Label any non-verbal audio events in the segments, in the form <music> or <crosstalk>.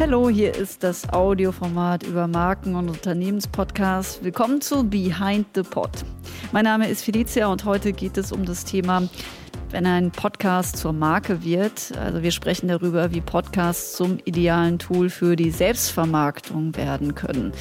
Hallo, hier ist das Audioformat über Marken- und Unternehmenspodcasts. Willkommen zu Behind the Pod. Mein Name ist Felicia und heute geht es um das Thema, wenn ein Podcast zur Marke wird. Also wir sprechen darüber, wie Podcasts zum idealen Tool für die Selbstvermarktung werden können.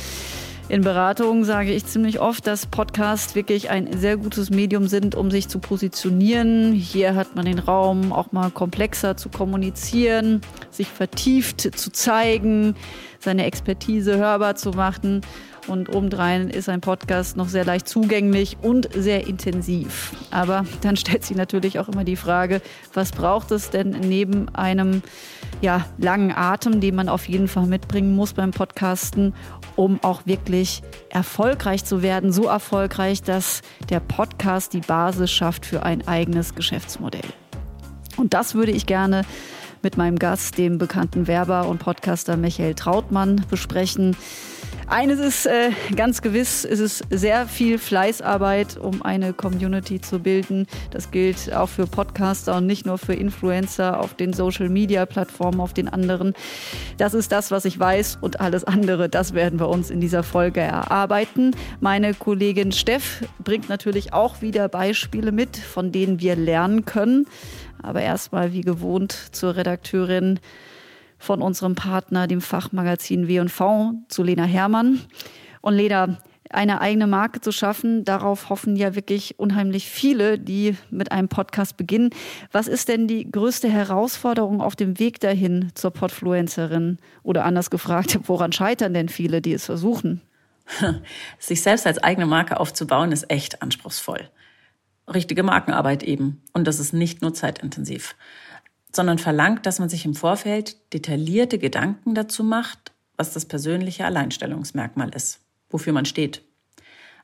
In Beratungen sage ich ziemlich oft, dass Podcasts wirklich ein sehr gutes Medium sind, um sich zu positionieren. Hier hat man den Raum, auch mal komplexer zu kommunizieren, sich vertieft zu zeigen, seine Expertise hörbar zu machen. Und obendrein ist ein Podcast noch sehr leicht zugänglich und sehr intensiv. Aber dann stellt sich natürlich auch immer die Frage, was braucht es denn neben einem ja, langen Atem, den man auf jeden Fall mitbringen muss beim Podcasten, um auch wirklich erfolgreich zu werden. So erfolgreich, dass der Podcast die Basis schafft für ein eigenes Geschäftsmodell. Und das würde ich gerne mit meinem Gast, dem bekannten Werber und Podcaster Michael Trautmann, besprechen. Eines ist äh, ganz gewiss, es ist sehr viel Fleißarbeit, um eine Community zu bilden. Das gilt auch für Podcaster und nicht nur für Influencer auf den Social-Media-Plattformen, auf den anderen. Das ist das, was ich weiß und alles andere, das werden wir uns in dieser Folge erarbeiten. Meine Kollegin Steff bringt natürlich auch wieder Beispiele mit, von denen wir lernen können. Aber erstmal wie gewohnt zur Redakteurin von unserem Partner, dem Fachmagazin W&V, zu Lena Herrmann. Und Lena, eine eigene Marke zu schaffen, darauf hoffen ja wirklich unheimlich viele, die mit einem Podcast beginnen. Was ist denn die größte Herausforderung auf dem Weg dahin zur Podfluencerin? Oder anders gefragt, woran scheitern denn viele, die es versuchen? <laughs> Sich selbst als eigene Marke aufzubauen, ist echt anspruchsvoll. Richtige Markenarbeit eben. Und das ist nicht nur zeitintensiv sondern verlangt, dass man sich im Vorfeld detaillierte Gedanken dazu macht, was das persönliche Alleinstellungsmerkmal ist, wofür man steht.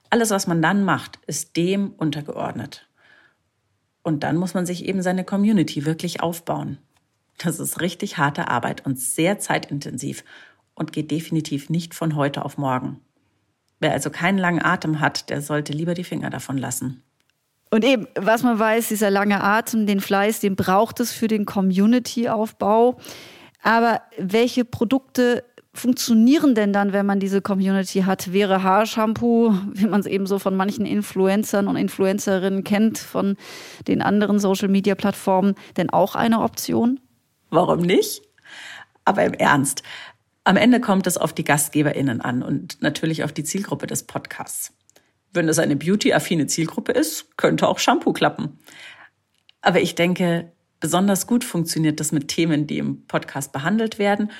Alles, was man dann macht, ist dem untergeordnet. Und dann muss man sich eben seine Community wirklich aufbauen. Das ist richtig harte Arbeit und sehr zeitintensiv und geht definitiv nicht von heute auf morgen. Wer also keinen langen Atem hat, der sollte lieber die Finger davon lassen. Und eben, was man weiß, dieser lange Atem, den Fleiß, den braucht es für den Community-Aufbau. Aber welche Produkte funktionieren denn dann, wenn man diese Community hat? Wäre Haarshampoo, wie man es eben so von manchen Influencern und Influencerinnen kennt, von den anderen Social-Media-Plattformen, denn auch eine Option? Warum nicht? Aber im Ernst. Am Ende kommt es auf die GastgeberInnen an und natürlich auf die Zielgruppe des Podcasts. Wenn das eine beauty-affine Zielgruppe ist, könnte auch Shampoo klappen. Aber ich denke, besonders gut funktioniert das mit Themen, die im Podcast behandelt werden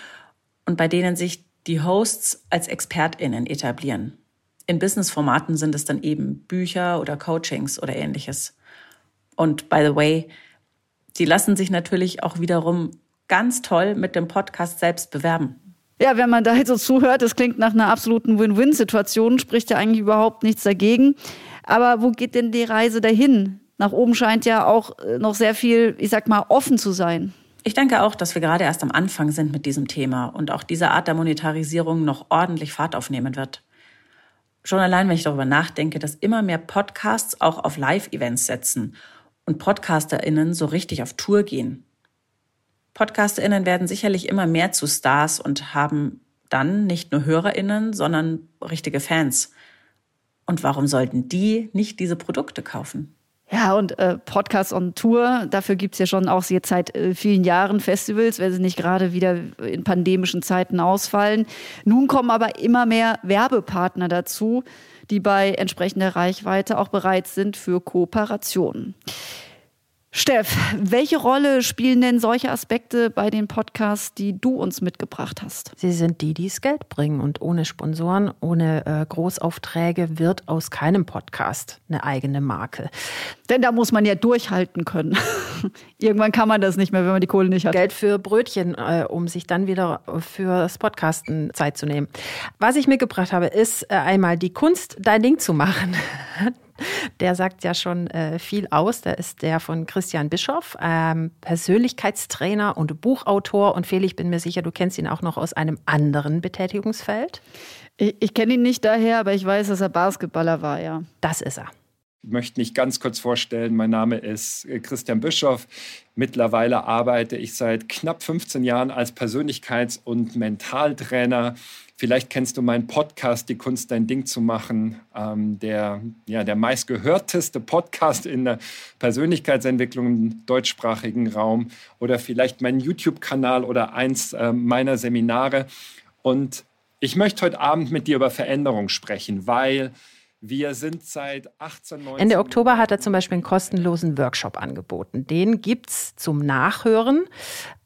und bei denen sich die Hosts als ExpertInnen etablieren. In Business-Formaten sind es dann eben Bücher oder Coachings oder ähnliches. Und by the way, die lassen sich natürlich auch wiederum ganz toll mit dem Podcast selbst bewerben. Ja, wenn man da jetzt so zuhört, das klingt nach einer absoluten Win-Win-Situation, spricht ja eigentlich überhaupt nichts dagegen. Aber wo geht denn die Reise dahin? Nach oben scheint ja auch äh, noch sehr viel, ich sag mal, offen zu sein. Ich denke auch, dass wir gerade erst am Anfang sind mit diesem Thema und auch diese Art der Monetarisierung noch ordentlich Fahrt aufnehmen wird. Schon allein, wenn ich darüber nachdenke, dass immer mehr Podcasts auch auf Live-Events setzen und PodcasterInnen so richtig auf Tour gehen. PodcasterInnen werden sicherlich immer mehr zu Stars und haben dann nicht nur HörerInnen, sondern richtige Fans. Und warum sollten die nicht diese Produkte kaufen? Ja, und äh, Podcasts on Tour, dafür gibt es ja schon auch jetzt seit äh, vielen Jahren Festivals, wenn sie nicht gerade wieder in pandemischen Zeiten ausfallen. Nun kommen aber immer mehr Werbepartner dazu, die bei entsprechender Reichweite auch bereit sind für Kooperationen. Steff, welche Rolle spielen denn solche Aspekte bei den Podcasts, die du uns mitgebracht hast? Sie sind die, die es Geld bringen. Und ohne Sponsoren, ohne äh, Großaufträge wird aus keinem Podcast eine eigene Marke. Denn da muss man ja durchhalten können. <laughs> Irgendwann kann man das nicht mehr, wenn man die Kohle nicht hat. Geld für Brötchen, äh, um sich dann wieder für das Podcasten Zeit zu nehmen. Was ich mitgebracht habe, ist äh, einmal die Kunst, dein Ding zu machen. <laughs> Der sagt ja schon äh, viel aus. Der ist der von Christian Bischoff, ähm, Persönlichkeitstrainer und Buchautor. Und Felix, ich bin mir sicher, du kennst ihn auch noch aus einem anderen Betätigungsfeld. Ich, ich kenne ihn nicht daher, aber ich weiß, dass er Basketballer war, ja. Das ist er. möchte mich ganz kurz vorstellen. Mein Name ist äh, Christian Bischoff. Mittlerweile arbeite ich seit knapp 15 Jahren als Persönlichkeits- und Mentaltrainer. Vielleicht kennst du meinen Podcast, Die Kunst, dein Ding zu machen, ähm, der, ja, der meistgehörteste Podcast in der Persönlichkeitsentwicklung im deutschsprachigen Raum oder vielleicht meinen YouTube-Kanal oder eins äh, meiner Seminare. Und ich möchte heute Abend mit dir über Veränderung sprechen, weil wir sind seit 18, 19 Ende Oktober hat er zum Beispiel einen kostenlosen Workshop angeboten. Den gibt es zum Nachhören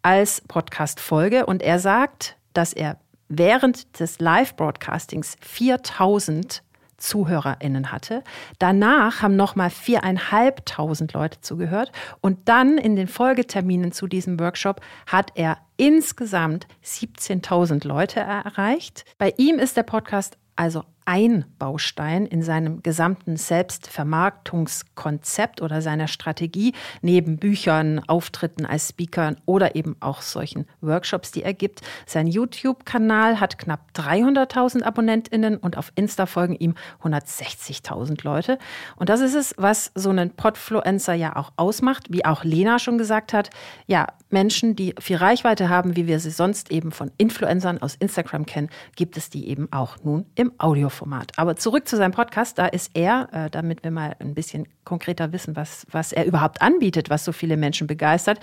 als Podcast-Folge. Und er sagt, dass er während des Live-Broadcastings 4000 ZuhörerInnen hatte. Danach haben nochmal viereinhalbtausend Leute zugehört. Und dann in den Folgeterminen zu diesem Workshop hat er insgesamt 17.000 Leute erreicht. Bei ihm ist der Podcast also ein Baustein in seinem gesamten Selbstvermarktungskonzept oder seiner Strategie, neben Büchern, Auftritten als Speaker oder eben auch solchen Workshops, die er gibt. Sein YouTube-Kanal hat knapp 300.000 AbonnentInnen und auf Insta folgen ihm 160.000 Leute. Und das ist es, was so einen Podfluencer ja auch ausmacht, wie auch Lena schon gesagt hat. Ja, Menschen, die viel Reichweite haben, wie wir sie sonst eben von Influencern aus Instagram kennen, gibt es die eben auch nun im Audio Audioformat. Aber zurück zu seinem Podcast, da ist er, äh, damit wir mal ein bisschen konkreter wissen, was, was er überhaupt anbietet, was so viele Menschen begeistert,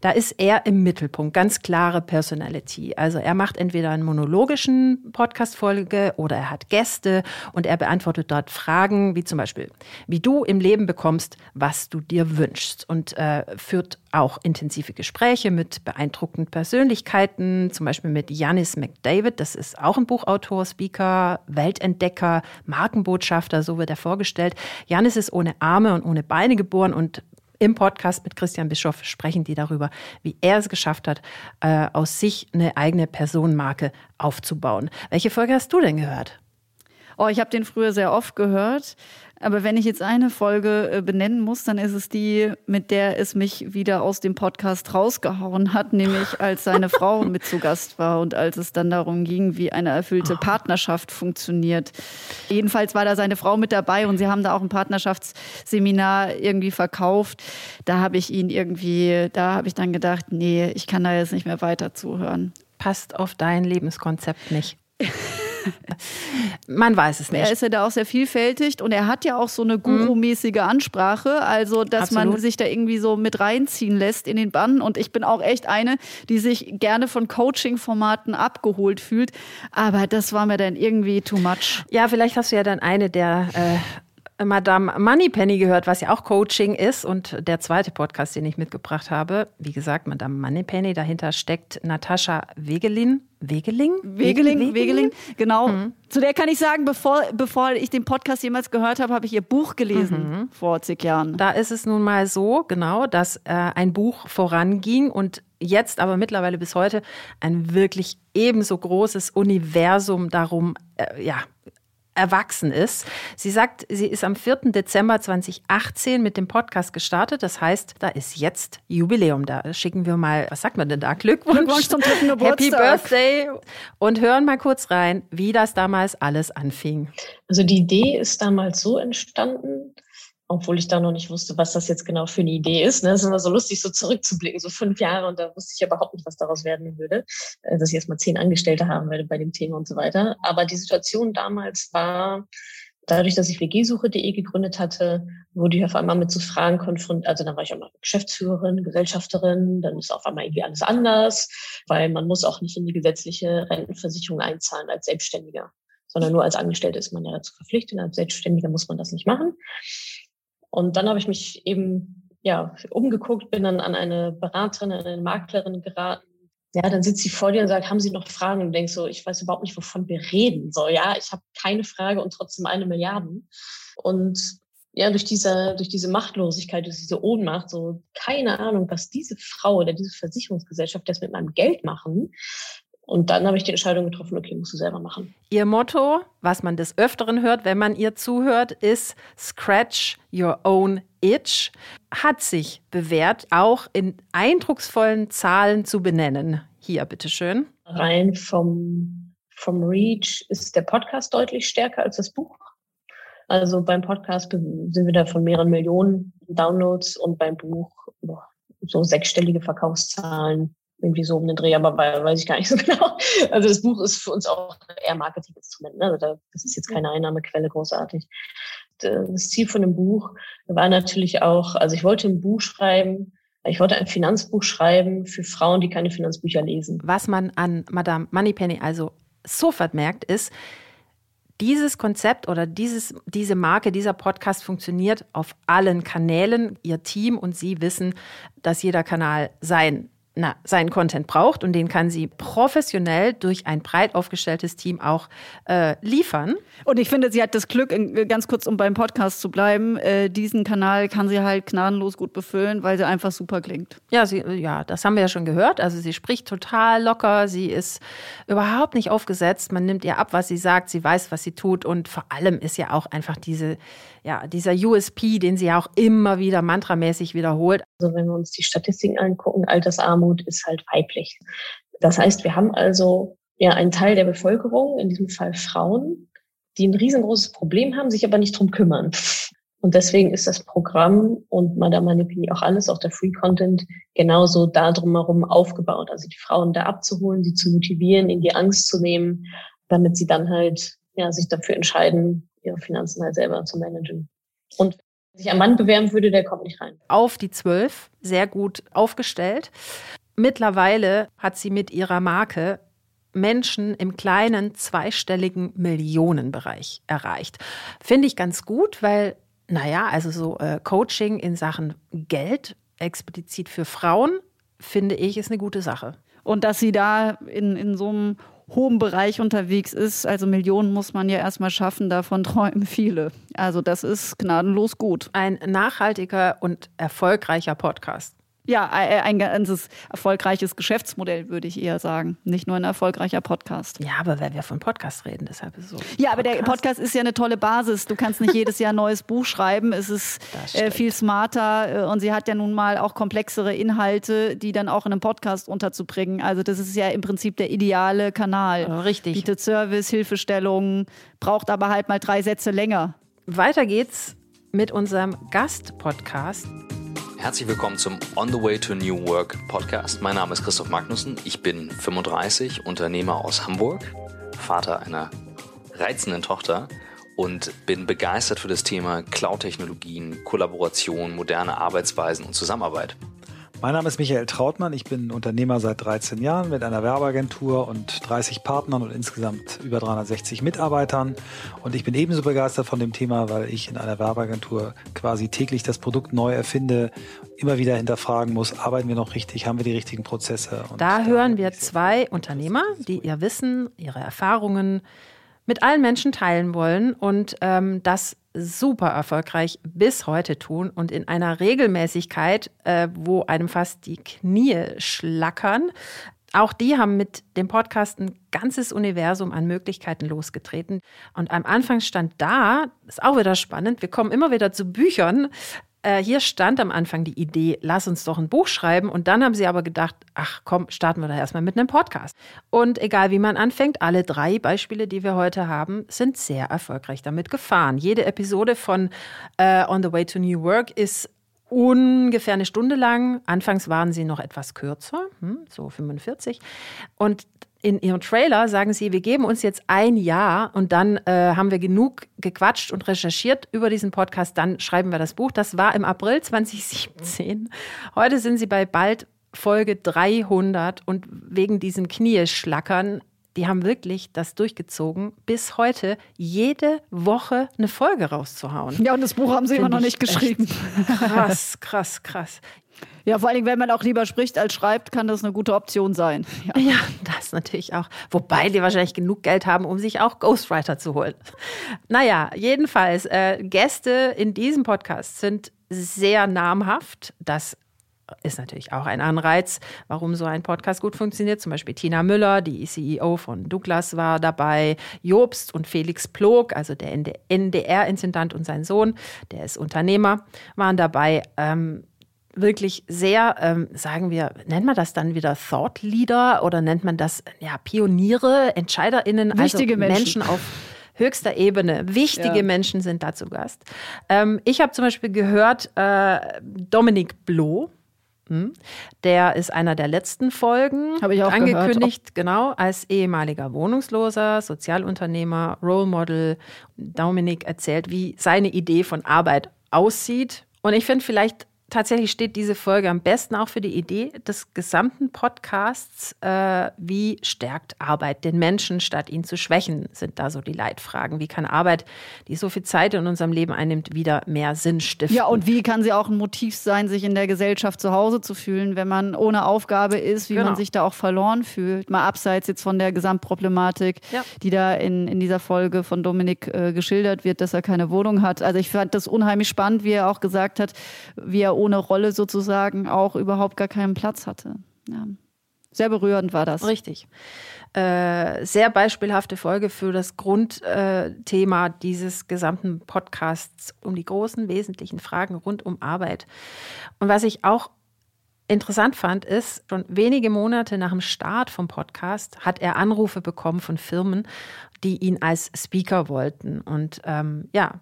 da ist er im Mittelpunkt, ganz klare Personality. Also er macht entweder einen monologischen Podcast-Folge oder er hat Gäste und er beantwortet dort Fragen, wie zum Beispiel, wie du im Leben bekommst, was du dir wünschst und äh, führt auch intensive Gespräche mit beeindruckenden Persönlichkeiten, zum Beispiel mit Janis McDavid, das ist auch ein Buchautor, Speaker, Weltentdecker, Markenbotschafter, so wird er vorgestellt. Janis ist ohne Arme und ohne Beine geboren und im Podcast mit Christian Bischoff sprechen die darüber, wie er es geschafft hat, äh, aus sich eine eigene Personenmarke aufzubauen. Welche Folge hast du denn gehört? Oh, ich habe den früher sehr oft gehört. Aber wenn ich jetzt eine Folge äh, benennen muss, dann ist es die, mit der es mich wieder aus dem Podcast rausgehauen hat, nämlich <laughs> als seine Frau mit zu Gast war und als es dann darum ging, wie eine erfüllte ah. Partnerschaft funktioniert. Jedenfalls war da seine Frau mit dabei und sie haben da auch ein Partnerschaftsseminar irgendwie verkauft. Da habe ich ihn irgendwie, da habe ich dann gedacht, nee, ich kann da jetzt nicht mehr weiter zuhören. Passt auf dein Lebenskonzept nicht. <laughs> <laughs> Man weiß es nicht. Er ist ja da auch sehr vielfältig und er hat ja auch so eine Guru-mäßige Ansprache, also dass Absolut. man sich da irgendwie so mit reinziehen lässt in den Bann. Und ich bin auch echt eine, die sich gerne von Coaching-Formaten abgeholt fühlt. Aber das war mir dann irgendwie too much. Ja, vielleicht hast du ja dann eine der äh Madame Moneypenny gehört, was ja auch Coaching ist. Und der zweite Podcast, den ich mitgebracht habe, wie gesagt, Madame Moneypenny, dahinter steckt Natascha Wegelin. Wegeling? Wegeling, Wegeling, Wegeling genau. Mhm. Zu der kann ich sagen, bevor, bevor ich den Podcast jemals gehört habe, habe ich ihr Buch gelesen mhm. vor zig Jahren. Da ist es nun mal so, genau, dass äh, ein Buch voranging und jetzt aber mittlerweile bis heute ein wirklich ebenso großes Universum darum, äh, ja, erwachsen ist. Sie sagt, sie ist am 4. Dezember 2018 mit dem Podcast gestartet. Das heißt, da ist jetzt Jubiläum. Da schicken wir mal, was sagt man denn da? Glückwunsch, Glückwunsch zum dritten <laughs> Geburtstag. Happy Birthday. Und hören mal kurz rein, wie das damals alles anfing. Also die Idee ist damals so entstanden, obwohl ich da noch nicht wusste, was das jetzt genau für eine Idee ist. Ne? Es ist immer so lustig, so zurückzublicken, so fünf Jahre und da wusste ich überhaupt nicht, was daraus werden würde, äh, dass ich erst mal zehn Angestellte haben werde bei dem Thema und so weiter. Aber die Situation damals war, dadurch, dass ich WG-Suche.de gegründet hatte, wurde ich auf einmal mit so Fragen konfrontiert. Also dann war ich auch mal Geschäftsführerin, Gesellschafterin, dann ist auf einmal irgendwie alles anders, weil man muss auch nicht in die gesetzliche Rentenversicherung einzahlen als Selbstständiger, sondern nur als Angestellte ist man ja dazu verpflichtet. Als Selbstständiger muss man das nicht machen. Und dann habe ich mich eben ja umgeguckt, bin dann an eine Beraterin, an eine Maklerin geraten. Ja, dann sitzt sie vor dir und sagt, haben Sie noch Fragen? Und denkst so, ich weiß überhaupt nicht, wovon wir reden. So, ja, ich habe keine Frage und trotzdem eine Milliarde. Und ja, durch diese, durch diese Machtlosigkeit, durch diese Ohnmacht, so keine Ahnung, was diese Frau oder diese Versicherungsgesellschaft jetzt mit meinem Geld machen, und dann habe ich die Entscheidung getroffen, okay, musst du selber machen. Ihr Motto, was man des Öfteren hört, wenn man ihr zuhört, ist Scratch your own itch. Hat sich bewährt, auch in eindrucksvollen Zahlen zu benennen. Hier, bitteschön. Rein vom, vom Reach ist der Podcast deutlich stärker als das Buch. Also beim Podcast sind wir da von mehreren Millionen Downloads und beim Buch so sechsstellige Verkaufszahlen irgendwie so um den Dreh, aber weiß ich gar nicht so <laughs> genau. Also das Buch ist für uns auch eher Marketinginstrument. Ne? Also das ist jetzt keine Einnahmequelle großartig. Das Ziel von dem Buch war natürlich auch, also ich wollte ein Buch schreiben, ich wollte ein Finanzbuch schreiben für Frauen, die keine Finanzbücher lesen. Was man an Madame Moneypenny also sofort merkt, ist, dieses Konzept oder dieses, diese Marke, dieser Podcast funktioniert auf allen Kanälen. Ihr Team und Sie wissen, dass jeder Kanal sein na, seinen Content braucht und den kann sie professionell durch ein breit aufgestelltes Team auch äh, liefern. Und ich finde, sie hat das Glück, ganz kurz um beim Podcast zu bleiben, äh, diesen Kanal kann sie halt gnadenlos gut befüllen, weil sie einfach super klingt. Ja, sie, ja, das haben wir ja schon gehört. Also sie spricht total locker, sie ist überhaupt nicht aufgesetzt, man nimmt ihr ab, was sie sagt, sie weiß, was sie tut und vor allem ist ja auch einfach diese ja, dieser USP, den sie ja auch immer wieder mantramäßig wiederholt. Also wenn wir uns die Statistiken angucken, Altersarmut ist halt weiblich. Das heißt, wir haben also ja einen Teil der Bevölkerung, in diesem Fall Frauen, die ein riesengroßes Problem haben, sich aber nicht drum kümmern. Und deswegen ist das Programm und Madame Manipini auch alles, auch der Free Content, genauso da drumherum aufgebaut. Also die Frauen da abzuholen, sie zu motivieren, ihnen die Angst zu nehmen, damit sie dann halt ja, sich dafür entscheiden, ihre Finanzen halt selber zu managen. Und sich ein Mann bewerben würde, der kommt nicht rein. Auf die zwölf, sehr gut aufgestellt. Mittlerweile hat sie mit ihrer Marke Menschen im kleinen zweistelligen Millionenbereich erreicht. Finde ich ganz gut, weil, naja, also so äh, Coaching in Sachen Geld, explizit für Frauen, finde ich, ist eine gute Sache. Und dass sie da in, in so einem hohem Bereich unterwegs ist. Also Millionen muss man ja erstmal schaffen, davon träumen viele. Also das ist gnadenlos gut. Ein nachhaltiger und erfolgreicher Podcast. Ja, ein ganzes erfolgreiches Geschäftsmodell, würde ich eher sagen. Nicht nur ein erfolgreicher Podcast. Ja, aber wenn wir von Podcast reden, deshalb ist es so. Ja, aber der Podcast ist ja eine tolle Basis. Du kannst nicht jedes Jahr ein neues Buch schreiben. Es ist äh, viel smarter äh, und sie hat ja nun mal auch komplexere Inhalte, die dann auch in einem Podcast unterzubringen. Also das ist ja im Prinzip der ideale Kanal. Richtig. Bietet Service, Hilfestellungen, braucht aber halt mal drei Sätze länger. Weiter geht's mit unserem Gastpodcast. Herzlich willkommen zum On the Way to New Work Podcast. Mein Name ist Christoph Magnussen. Ich bin 35, Unternehmer aus Hamburg, Vater einer reizenden Tochter und bin begeistert für das Thema Cloud-Technologien, Kollaboration, moderne Arbeitsweisen und Zusammenarbeit. Mein Name ist Michael Trautmann. Ich bin Unternehmer seit 13 Jahren mit einer Werbeagentur und 30 Partnern und insgesamt über 360 Mitarbeitern. Und ich bin ebenso begeistert von dem Thema, weil ich in einer Werbeagentur quasi täglich das Produkt neu erfinde, immer wieder hinterfragen muss, arbeiten wir noch richtig, haben wir die richtigen Prozesse. Da hören wir zwei Unternehmer, die ihr Wissen, ihre Erfahrungen mit allen Menschen teilen wollen und ähm, das super erfolgreich bis heute tun und in einer Regelmäßigkeit, äh, wo einem fast die Knie schlackern. Auch die haben mit dem Podcast ein ganzes Universum an Möglichkeiten losgetreten. Und am Anfang stand da, ist auch wieder spannend, wir kommen immer wieder zu Büchern, äh, hier stand am Anfang die Idee, lass uns doch ein Buch schreiben. Und dann haben sie aber gedacht, ach komm, starten wir da erstmal mit einem Podcast. Und egal wie man anfängt, alle drei Beispiele, die wir heute haben, sind sehr erfolgreich damit gefahren. Jede Episode von äh, On the Way to New Work ist ungefähr eine Stunde lang. Anfangs waren sie noch etwas kürzer, hm, so 45. Und in ihrem Trailer sagen sie, wir geben uns jetzt ein Jahr und dann äh, haben wir genug gequatscht und recherchiert über diesen Podcast, dann schreiben wir das Buch. Das war im April 2017. Heute sind sie bei bald Folge 300 und wegen diesen Knieschlackern, die haben wirklich das durchgezogen, bis heute jede Woche eine Folge rauszuhauen. Ja, und das Buch haben sie immer noch nicht geschrieben. Krass, krass, krass. Ja, vor allem, wenn man auch lieber spricht als schreibt, kann das eine gute Option sein. Ja, <laughs> ja das natürlich auch. Wobei die wahrscheinlich genug Geld haben, um sich auch Ghostwriter zu holen. Naja, jedenfalls, äh, Gäste in diesem Podcast sind sehr namhaft. Das ist natürlich auch ein Anreiz, warum so ein Podcast gut funktioniert. Zum Beispiel Tina Müller, die CEO von Douglas, war dabei. Jobst und Felix Plog, also der NDR-Intendant und sein Sohn, der ist Unternehmer, waren dabei. Ähm, wirklich sehr, ähm, sagen wir, nennt man das dann wieder Thought Leader oder nennt man das ja Pioniere, EntscheiderInnen, Wichtige also Menschen. Menschen auf höchster Ebene. Wichtige ja. Menschen sind da zu Gast. Ähm, ich habe zum Beispiel gehört, äh, Dominik Bloh, hm, der ist einer der letzten Folgen. Habe ich auch angekündigt, genau, als ehemaliger Wohnungsloser, Sozialunternehmer, Role Model. Dominik erzählt, wie seine Idee von Arbeit aussieht. Und ich finde, vielleicht tatsächlich steht diese Folge am besten auch für die Idee des gesamten Podcasts. Äh, wie stärkt Arbeit den Menschen, statt ihn zu schwächen, sind da so die Leitfragen. Wie kann Arbeit, die so viel Zeit in unserem Leben einnimmt, wieder mehr Sinn stiften? Ja, und wie kann sie auch ein Motiv sein, sich in der Gesellschaft zu Hause zu fühlen, wenn man ohne Aufgabe ist, wie genau. man sich da auch verloren fühlt? Mal abseits jetzt von der Gesamtproblematik, ja. die da in, in dieser Folge von Dominik äh, geschildert wird, dass er keine Wohnung hat. Also ich fand das unheimlich spannend, wie er auch gesagt hat, wie er ohne Rolle sozusagen auch überhaupt gar keinen Platz hatte. Ja. Sehr berührend war das. Richtig. Äh, sehr beispielhafte Folge für das Grundthema äh, dieses gesamten Podcasts um die großen wesentlichen Fragen rund um Arbeit. Und was ich auch interessant fand, ist, schon wenige Monate nach dem Start vom Podcast hat er Anrufe bekommen von Firmen, die ihn als Speaker wollten. Und ähm, ja,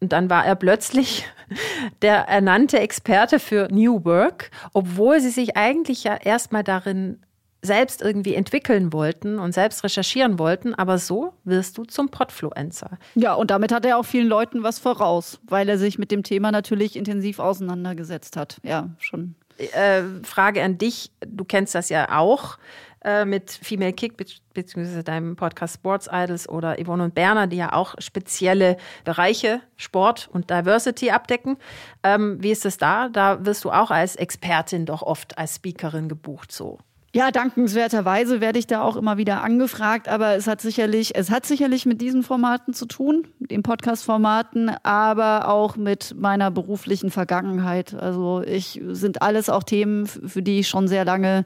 und dann war er plötzlich <laughs> der ernannte Experte für New Work, obwohl sie sich eigentlich ja erstmal darin selbst irgendwie entwickeln wollten und selbst recherchieren wollten, aber so wirst du zum Podfluencer. Ja, und damit hat er auch vielen Leuten was voraus, weil er sich mit dem Thema natürlich intensiv auseinandergesetzt hat. Ja, schon. Äh, Frage an dich, du kennst das ja auch. Äh, mit Female Kick beziehungsweise deinem Podcast Sports Idols oder Yvonne und Berner, die ja auch spezielle Bereiche Sport und Diversity abdecken. Ähm, wie ist es da? Da wirst du auch als Expertin doch oft als Speakerin gebucht so. Ja, dankenswerterweise werde ich da auch immer wieder angefragt, aber es hat sicherlich, es hat sicherlich mit diesen Formaten zu tun, den Podcast-Formaten, aber auch mit meiner beruflichen Vergangenheit. Also ich sind alles auch Themen, für die ich schon sehr lange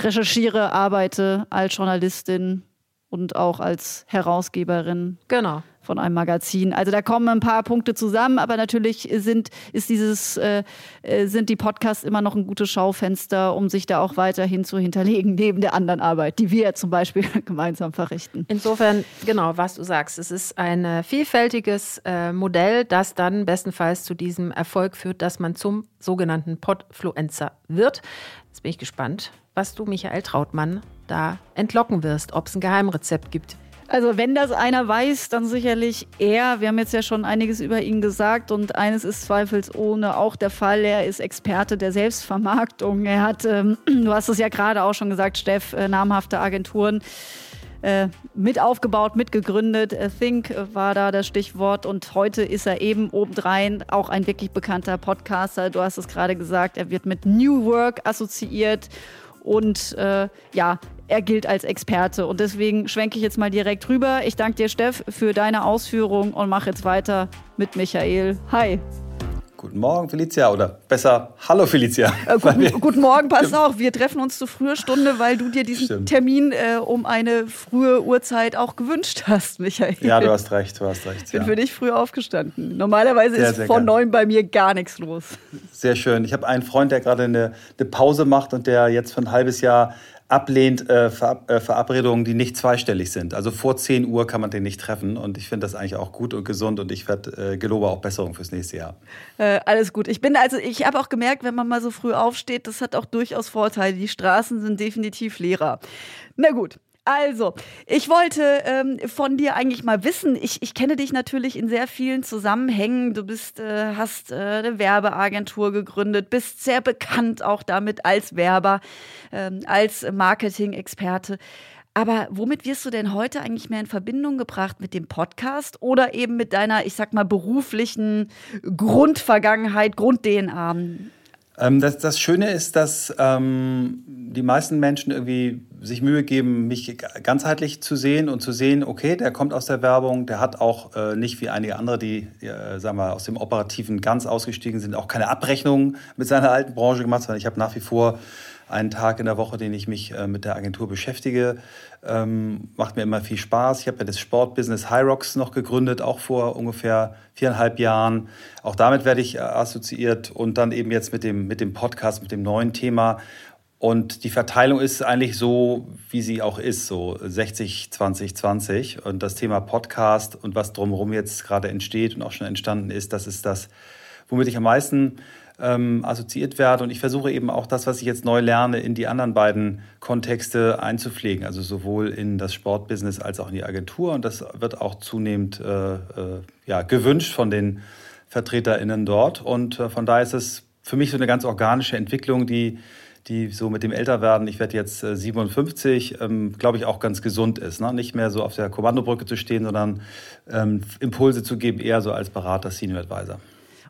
recherchiere, arbeite als Journalistin und auch als Herausgeberin. Genau von einem Magazin. Also da kommen ein paar Punkte zusammen, aber natürlich sind, ist dieses, äh, äh, sind die Podcasts immer noch ein gutes Schaufenster, um sich da auch weiterhin zu hinterlegen, <laughs> neben der anderen Arbeit, die wir zum Beispiel <laughs> gemeinsam verrichten. Insofern, genau, was du sagst, es ist ein äh, vielfältiges äh, Modell, das dann bestenfalls zu diesem Erfolg führt, dass man zum sogenannten Podfluencer wird. Jetzt bin ich gespannt, was du, Michael Trautmann, da entlocken wirst, ob es ein Geheimrezept gibt. Also wenn das einer weiß, dann sicherlich er. Wir haben jetzt ja schon einiges über ihn gesagt und eines ist zweifelsohne auch der Fall. Er ist Experte der Selbstvermarktung. Er hat, ähm, <clears throat> du hast es ja gerade auch schon gesagt, Steff, äh, namhafte Agenturen äh, mit aufgebaut, mitgegründet. Äh, Think war da das Stichwort und heute ist er eben obendrein auch ein wirklich bekannter Podcaster. Du hast es gerade gesagt, er wird mit New Work assoziiert und äh, ja, er gilt als Experte. Und deswegen schwenke ich jetzt mal direkt rüber. Ich danke dir, Steff, für deine Ausführung und mache jetzt weiter mit Michael. Hi. Guten Morgen, Felicia. Oder besser, hallo, Felicia. Äh, guten, guten, Morgen, pass auf. Wir treffen uns zu früher Stunde, weil du dir diesen Stimmt. Termin äh, um eine frühe Uhrzeit auch gewünscht hast, Michael. Ja, du hast recht, du hast recht. Ich bin ja. für dich früh aufgestanden. Normalerweise sehr, ist sehr von neun bei mir gar nichts los. Sehr schön. Ich habe einen Freund, der gerade eine, eine Pause macht und der jetzt für ein halbes Jahr ablehnt äh, äh, Verabredungen, die nicht zweistellig sind. Also vor 10 Uhr kann man den nicht treffen und ich finde das eigentlich auch gut und gesund und ich werde äh, gelobe auch Besserung fürs nächste Jahr. Äh, alles gut. Ich bin also, ich habe auch gemerkt, wenn man mal so früh aufsteht, das hat auch durchaus Vorteile. Die Straßen sind definitiv leerer. Na gut, also, ich wollte ähm, von dir eigentlich mal wissen, ich, ich kenne dich natürlich in sehr vielen Zusammenhängen. Du bist, äh, hast äh, eine Werbeagentur gegründet, bist sehr bekannt auch damit als Werber, ähm, als Marketing-Experte. Aber womit wirst du denn heute eigentlich mehr in Verbindung gebracht mit dem Podcast oder eben mit deiner, ich sag mal, beruflichen Grundvergangenheit, Grund-DNA? Ähm, das, das Schöne ist, dass ähm, die meisten Menschen irgendwie sich Mühe geben, mich ganzheitlich zu sehen und zu sehen, okay, der kommt aus der Werbung, der hat auch äh, nicht wie einige andere, die, äh, sagen wir, aus dem Operativen ganz ausgestiegen sind, auch keine Abrechnung mit seiner alten Branche gemacht, sondern ich habe nach wie vor einen Tag in der Woche, den ich mich äh, mit der Agentur beschäftige. Ähm, macht mir immer viel Spaß. Ich habe ja das Sportbusiness High Rocks noch gegründet, auch vor ungefähr viereinhalb Jahren. Auch damit werde ich äh, assoziiert und dann eben jetzt mit dem, mit dem Podcast, mit dem neuen Thema. Und die Verteilung ist eigentlich so, wie sie auch ist, so 60, 20, 20. Und das Thema Podcast und was drumherum jetzt gerade entsteht und auch schon entstanden ist, das ist das, womit ich am meisten ähm, assoziiert werde. Und ich versuche eben auch das, was ich jetzt neu lerne, in die anderen beiden Kontexte einzupflegen. Also sowohl in das Sportbusiness als auch in die Agentur. Und das wird auch zunehmend äh, äh, ja, gewünscht von den VertreterInnen dort. Und äh, von daher ist es für mich so eine ganz organische Entwicklung, die die so mit dem Älterwerden, ich werde jetzt 57, ähm, glaube ich, auch ganz gesund ist. Ne? Nicht mehr so auf der Kommandobrücke zu stehen, sondern ähm, Impulse zu geben, eher so als Berater, Senior Advisor.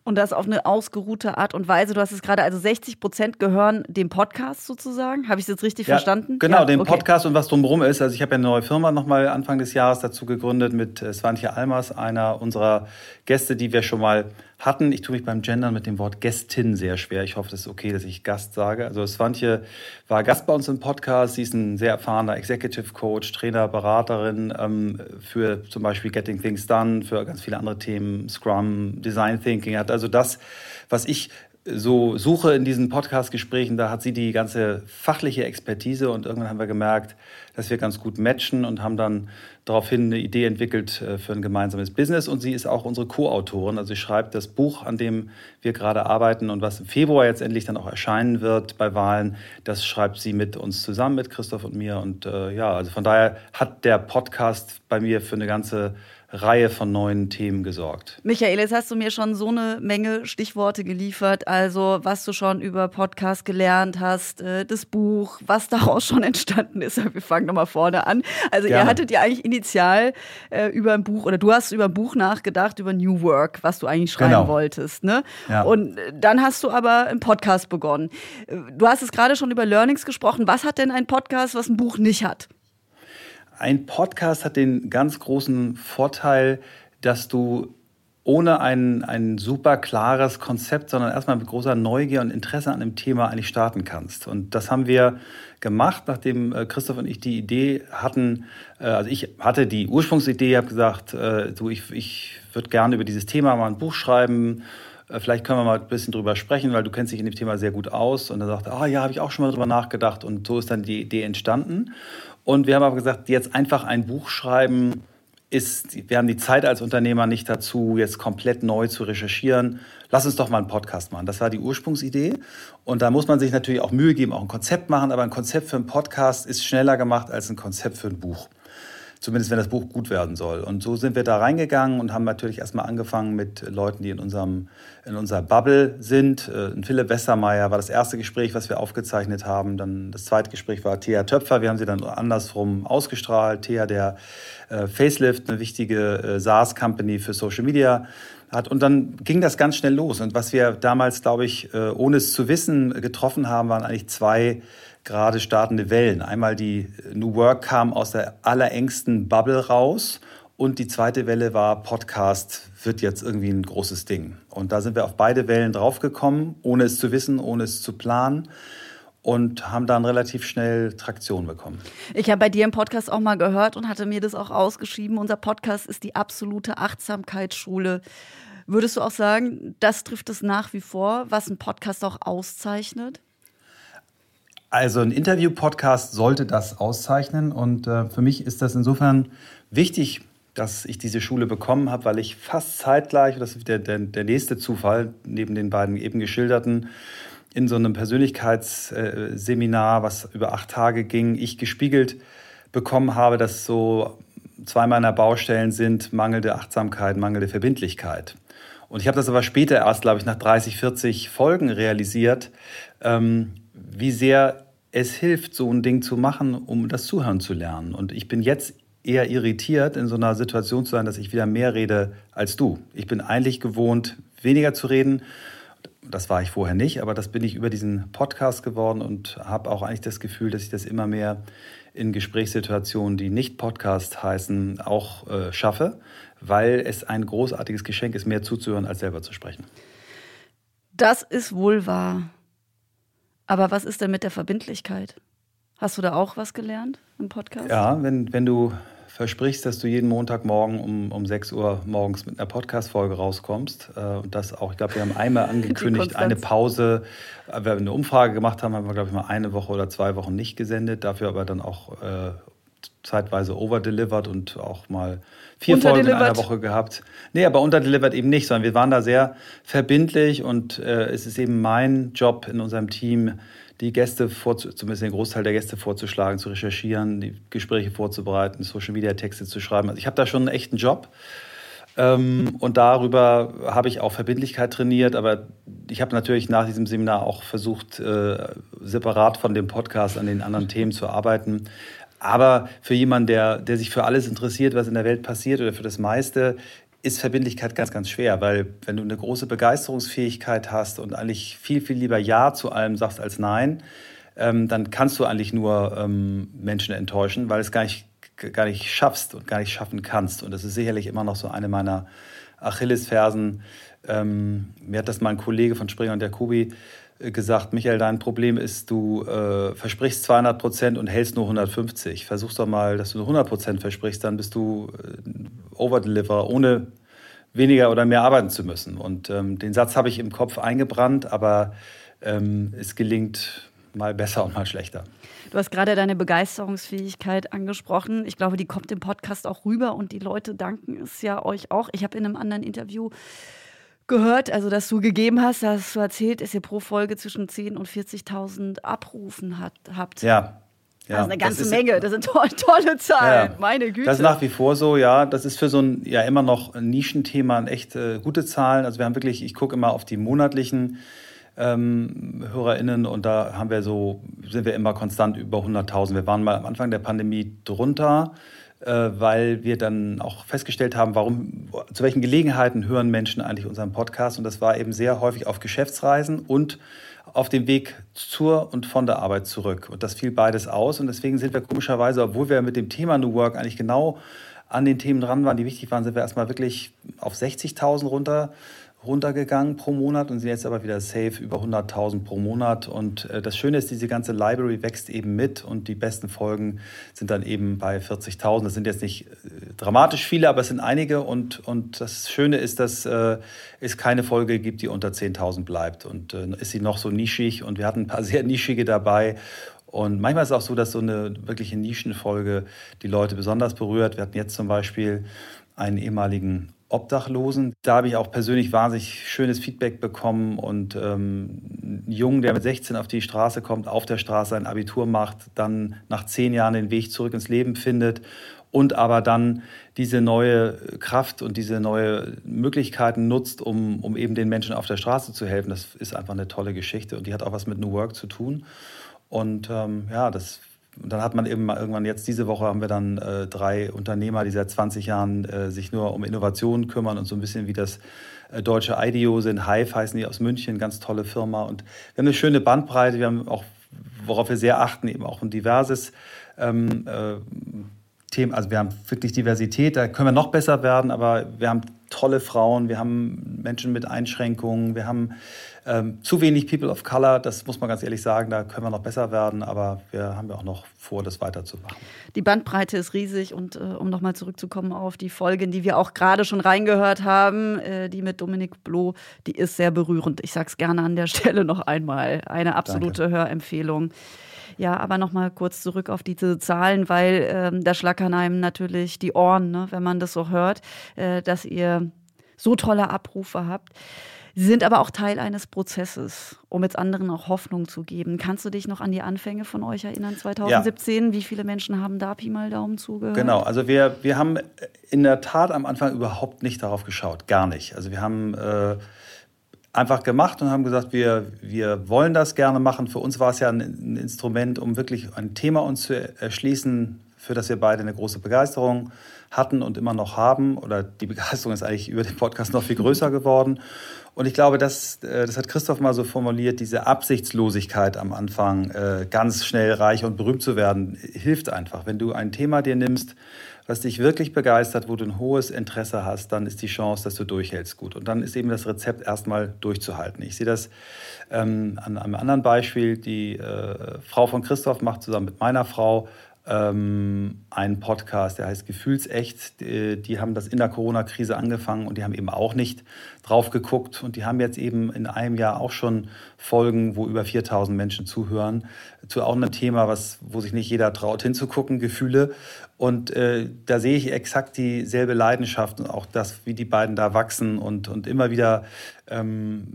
Und das auf eine ausgeruhte Art und Weise. Du hast es gerade, also 60 Prozent gehören dem Podcast sozusagen. Habe ich es jetzt richtig ja, verstanden? Genau, ja, dem okay. Podcast und was drumherum ist. Also ich habe ja eine neue Firma nochmal Anfang des Jahres dazu gegründet mit äh, Svantje Almers, einer unserer Gäste, die wir schon mal hatten. Ich tue mich beim Gendern mit dem Wort Gästin sehr schwer. Ich hoffe, das ist okay, dass ich Gast sage. Also Svantje war Gast bei uns im Podcast. Sie ist ein sehr erfahrener Executive Coach, Trainer, Beraterin ähm, für zum Beispiel Getting Things Done, für ganz viele andere Themen, Scrum, Design Thinking. Hat also das, was ich so suche in diesen Podcast-Gesprächen, da hat sie die ganze fachliche Expertise und irgendwann haben wir gemerkt, dass wir ganz gut matchen und haben dann daraufhin eine Idee entwickelt äh, für ein gemeinsames Business. Und sie ist auch unsere Co-Autorin. Also sie schreibt das Buch, an dem wir gerade arbeiten und was im Februar jetzt endlich dann auch erscheinen wird bei Wahlen. Das schreibt sie mit uns zusammen, mit Christoph und mir. Und äh, ja, also von daher hat der Podcast bei mir für eine ganze Reihe von neuen Themen gesorgt. Michael, jetzt hast du mir schon so eine Menge Stichworte geliefert, also was du schon über Podcast gelernt hast, äh, das Buch, was daraus schon entstanden ist. <laughs> Wir fangen nochmal vorne an. Also Gerne. ihr hattet ja eigentlich initial äh, über ein Buch oder du hast über ein Buch nachgedacht, über New Work, was du eigentlich schreiben genau. wolltest. Ne? Ja. Und dann hast du aber einen Podcast begonnen. Du hast es gerade schon über Learnings gesprochen. Was hat denn ein Podcast, was ein Buch nicht hat? Ein Podcast hat den ganz großen Vorteil, dass du ohne ein, ein super klares Konzept, sondern erstmal mit großer Neugier und Interesse an dem Thema eigentlich starten kannst. Und das haben wir gemacht, nachdem äh, Christoph und ich die Idee hatten. Äh, also ich hatte die Ursprungsidee, habe gesagt, äh, du, ich, ich würde gerne über dieses Thema mal ein Buch schreiben. Vielleicht können wir mal ein bisschen drüber sprechen, weil du kennst dich in dem Thema sehr gut aus. Und er sagte, ah ja, habe ich auch schon mal drüber nachgedacht. Und so ist dann die Idee entstanden. Und wir haben aber gesagt, jetzt einfach ein Buch schreiben, ist, wir haben die Zeit als Unternehmer nicht dazu, jetzt komplett neu zu recherchieren. Lass uns doch mal einen Podcast machen. Das war die Ursprungsidee. Und da muss man sich natürlich auch Mühe geben, auch ein Konzept machen. Aber ein Konzept für einen Podcast ist schneller gemacht als ein Konzept für ein Buch zumindest wenn das Buch gut werden soll. Und so sind wir da reingegangen und haben natürlich erstmal angefangen mit Leuten, die in, unserem, in unserer Bubble sind. Äh, Philipp Westermeier war das erste Gespräch, was wir aufgezeichnet haben. Dann das zweite Gespräch war Thea Töpfer. Wir haben sie dann andersrum ausgestrahlt. Thea, der äh, Facelift, eine wichtige äh, SaaS-Company für Social Media hat. Und dann ging das ganz schnell los. Und was wir damals, glaube ich, äh, ohne es zu wissen, getroffen haben, waren eigentlich zwei gerade startende Wellen. Einmal die New Work kam aus der allerengsten Bubble raus und die zweite Welle war Podcast wird jetzt irgendwie ein großes Ding. Und da sind wir auf beide Wellen draufgekommen, ohne es zu wissen, ohne es zu planen und haben dann relativ schnell Traktion bekommen. Ich habe bei dir im Podcast auch mal gehört und hatte mir das auch ausgeschrieben. Unser Podcast ist die absolute Achtsamkeitsschule. Würdest du auch sagen, das trifft es nach wie vor, was ein Podcast auch auszeichnet? Also ein Interview-Podcast sollte das auszeichnen und äh, für mich ist das insofern wichtig, dass ich diese Schule bekommen habe, weil ich fast zeitgleich, das ist der, der, der nächste Zufall, neben den beiden eben geschilderten, in so einem Persönlichkeitsseminar, was über acht Tage ging, ich gespiegelt bekommen habe, dass so zwei meiner Baustellen sind mangelnde Achtsamkeit, mangelnde Verbindlichkeit. Und ich habe das aber später erst, glaube ich, nach 30, 40 Folgen realisiert, ähm, wie sehr es hilft, so ein Ding zu machen, um das Zuhören zu lernen. Und ich bin jetzt eher irritiert, in so einer Situation zu sein, dass ich wieder mehr rede als du. Ich bin eigentlich gewohnt, weniger zu reden. Das war ich vorher nicht, aber das bin ich über diesen Podcast geworden und habe auch eigentlich das Gefühl, dass ich das immer mehr in Gesprächssituationen, die nicht Podcast heißen, auch äh, schaffe, weil es ein großartiges Geschenk ist, mehr zuzuhören, als selber zu sprechen. Das ist wohl wahr. Aber was ist denn mit der Verbindlichkeit? Hast du da auch was gelernt im Podcast? Ja, wenn, wenn du versprichst, dass du jeden Montagmorgen um, um 6 Uhr morgens mit einer Podcast-Folge rauskommst. Äh, und das auch, ich glaube, wir haben einmal <laughs> angekündigt, eine Pause. Äh, wir eine Umfrage gemacht haben, haben wir, glaube ich, mal eine Woche oder zwei Wochen nicht gesendet, dafür aber dann auch äh, zeitweise overdelivered und auch mal vier Folgen in einer Woche gehabt. Nee, aber unterdelivered eben nicht, sondern wir waren da sehr verbindlich und äh, es ist eben mein Job in unserem Team, die Gäste, zumindest den Großteil der Gäste vorzuschlagen, zu recherchieren, die Gespräche vorzubereiten, Social Media Texte zu schreiben. Also ich habe da schon einen echten Job. Ähm, und darüber habe ich auch Verbindlichkeit trainiert, aber ich habe natürlich nach diesem Seminar auch versucht, äh, separat von dem Podcast an den anderen Themen zu arbeiten. Aber für jemanden, der, der sich für alles interessiert, was in der Welt passiert oder für das meiste, ist Verbindlichkeit ganz, ganz schwer, weil wenn du eine große Begeisterungsfähigkeit hast und eigentlich viel, viel lieber Ja zu allem sagst als Nein, ähm, dann kannst du eigentlich nur ähm, Menschen enttäuschen, weil es gar nicht, gar nicht schaffst und gar nicht schaffen kannst. Und das ist sicherlich immer noch so eine meiner Achillesfersen. Ähm, mir hat das mal ein Kollege von Springer und Jacobi gesagt, Michael, dein Problem ist, du äh, versprichst 200 Prozent und hältst nur 150. Versuch's doch mal, dass du nur 100 Prozent versprichst, dann bist du äh, Overdeliverer, ohne weniger oder mehr arbeiten zu müssen. Und ähm, den Satz habe ich im Kopf eingebrannt, aber ähm, es gelingt mal besser und mal schlechter. Du hast gerade deine Begeisterungsfähigkeit angesprochen. Ich glaube, die kommt im Podcast auch rüber und die Leute danken es ja euch auch. Ich habe in einem anderen Interview gehört, also dass du gegeben hast, dass du erzählt, dass ihr pro Folge zwischen 10.000 und 40.000 Abrufen hat, habt. Ja. Ja, das ist eine ganze das ist, Menge, das sind to tolle Zahlen, ja, meine Güte. Das ist nach wie vor so, ja. Das ist für so ein ja immer noch ein Nischenthema ein echt äh, gute Zahlen. Also wir haben wirklich, ich gucke immer auf die monatlichen ähm, HörerInnen und da haben wir so, sind wir immer konstant über 100.000. Wir waren mal am Anfang der Pandemie drunter. Äh, weil wir dann auch festgestellt haben, warum, zu welchen Gelegenheiten hören Menschen eigentlich unseren Podcast. Und das war eben sehr häufig auf Geschäftsreisen und auf dem Weg zur und von der Arbeit zurück. Und das fiel beides aus. Und deswegen sind wir komischerweise, obwohl wir mit dem Thema New Work eigentlich genau an den Themen dran waren, die wichtig waren, sind wir erstmal wirklich auf 60.000 runter runtergegangen pro Monat und sind jetzt aber wieder safe über 100.000 pro Monat. Und äh, das Schöne ist, diese ganze Library wächst eben mit und die besten Folgen sind dann eben bei 40.000. Das sind jetzt nicht äh, dramatisch viele, aber es sind einige. Und, und das Schöne ist, dass äh, es keine Folge gibt, die unter 10.000 bleibt. Und ist sie noch so nischig und wir hatten ein paar <laughs> sehr nischige dabei. Und manchmal ist es auch so, dass so eine wirkliche Nischenfolge die Leute besonders berührt. Wir hatten jetzt zum Beispiel einen ehemaligen Obdachlosen. Da habe ich auch persönlich wahnsinnig schönes Feedback bekommen und ähm, ein Jungen, der mit 16 auf die Straße kommt, auf der Straße ein Abitur macht, dann nach zehn Jahren den Weg zurück ins Leben findet und aber dann diese neue Kraft und diese neue Möglichkeiten nutzt, um, um eben den Menschen auf der Straße zu helfen. Das ist einfach eine tolle Geschichte und die hat auch was mit New Work zu tun. Und ähm, ja, das und dann hat man eben mal irgendwann jetzt diese Woche haben wir dann äh, drei Unternehmer, die seit 20 Jahren äh, sich nur um Innovationen kümmern und so ein bisschen wie das äh, deutsche IDEO sind. Hive heißen die aus München, ganz tolle Firma. Und wir haben eine schöne Bandbreite. Wir haben auch, worauf wir sehr achten, eben auch ein diverses ähm, äh, Thema. Also wir haben wirklich Diversität, da können wir noch besser werden, aber wir haben tolle Frauen, wir haben Menschen mit Einschränkungen, wir haben ähm, zu wenig People of Color, das muss man ganz ehrlich sagen, da können wir noch besser werden, aber wir haben ja auch noch vor, das weiterzumachen. Die Bandbreite ist riesig und äh, um nochmal zurückzukommen auf die Folgen, die wir auch gerade schon reingehört haben, äh, die mit Dominik Bloh, die ist sehr berührend. Ich sage es gerne an der Stelle noch einmal. Eine absolute Danke. Hörempfehlung. Ja, aber nochmal kurz zurück auf diese Zahlen, weil ähm, da schlackern einem natürlich die Ohren, ne, wenn man das so hört, äh, dass ihr so tolle Abrufe habt. Sie sind aber auch Teil eines Prozesses, um jetzt anderen auch Hoffnung zu geben. Kannst du dich noch an die Anfänge von euch erinnern, 2017? Ja. Wie viele Menschen haben da Pi mal Daumen zugehört? Genau, also wir, wir haben in der Tat am Anfang überhaupt nicht darauf geschaut, gar nicht. Also wir haben äh, einfach gemacht und haben gesagt, wir, wir wollen das gerne machen. Für uns war es ja ein, ein Instrument, um wirklich ein Thema uns zu erschließen, für das wir beide eine große Begeisterung hatten und immer noch haben. Oder die Begeisterung ist eigentlich über den Podcast noch viel größer geworden. Und ich glaube, das, äh, das hat Christoph mal so formuliert, diese Absichtslosigkeit am Anfang, äh, ganz schnell reich und berühmt zu werden, hilft einfach. Wenn du ein Thema dir nimmst, was dich wirklich begeistert, wo du ein hohes Interesse hast, dann ist die Chance, dass du durchhältst gut. Und dann ist eben das Rezept erstmal durchzuhalten. Ich sehe das ähm, an einem anderen Beispiel. Die äh, Frau von Christoph macht zusammen mit meiner Frau ähm, einen Podcast, der heißt Gefühlsecht. Die, die haben das in der Corona-Krise angefangen und die haben eben auch nicht drauf geguckt. Und die haben jetzt eben in einem Jahr auch schon Folgen, wo über 4000 Menschen zuhören, zu auch einem Thema, was, wo sich nicht jeder traut hinzugucken, Gefühle. Und äh, da sehe ich exakt dieselbe Leidenschaft und auch das, wie die beiden da wachsen und, und immer wieder ähm,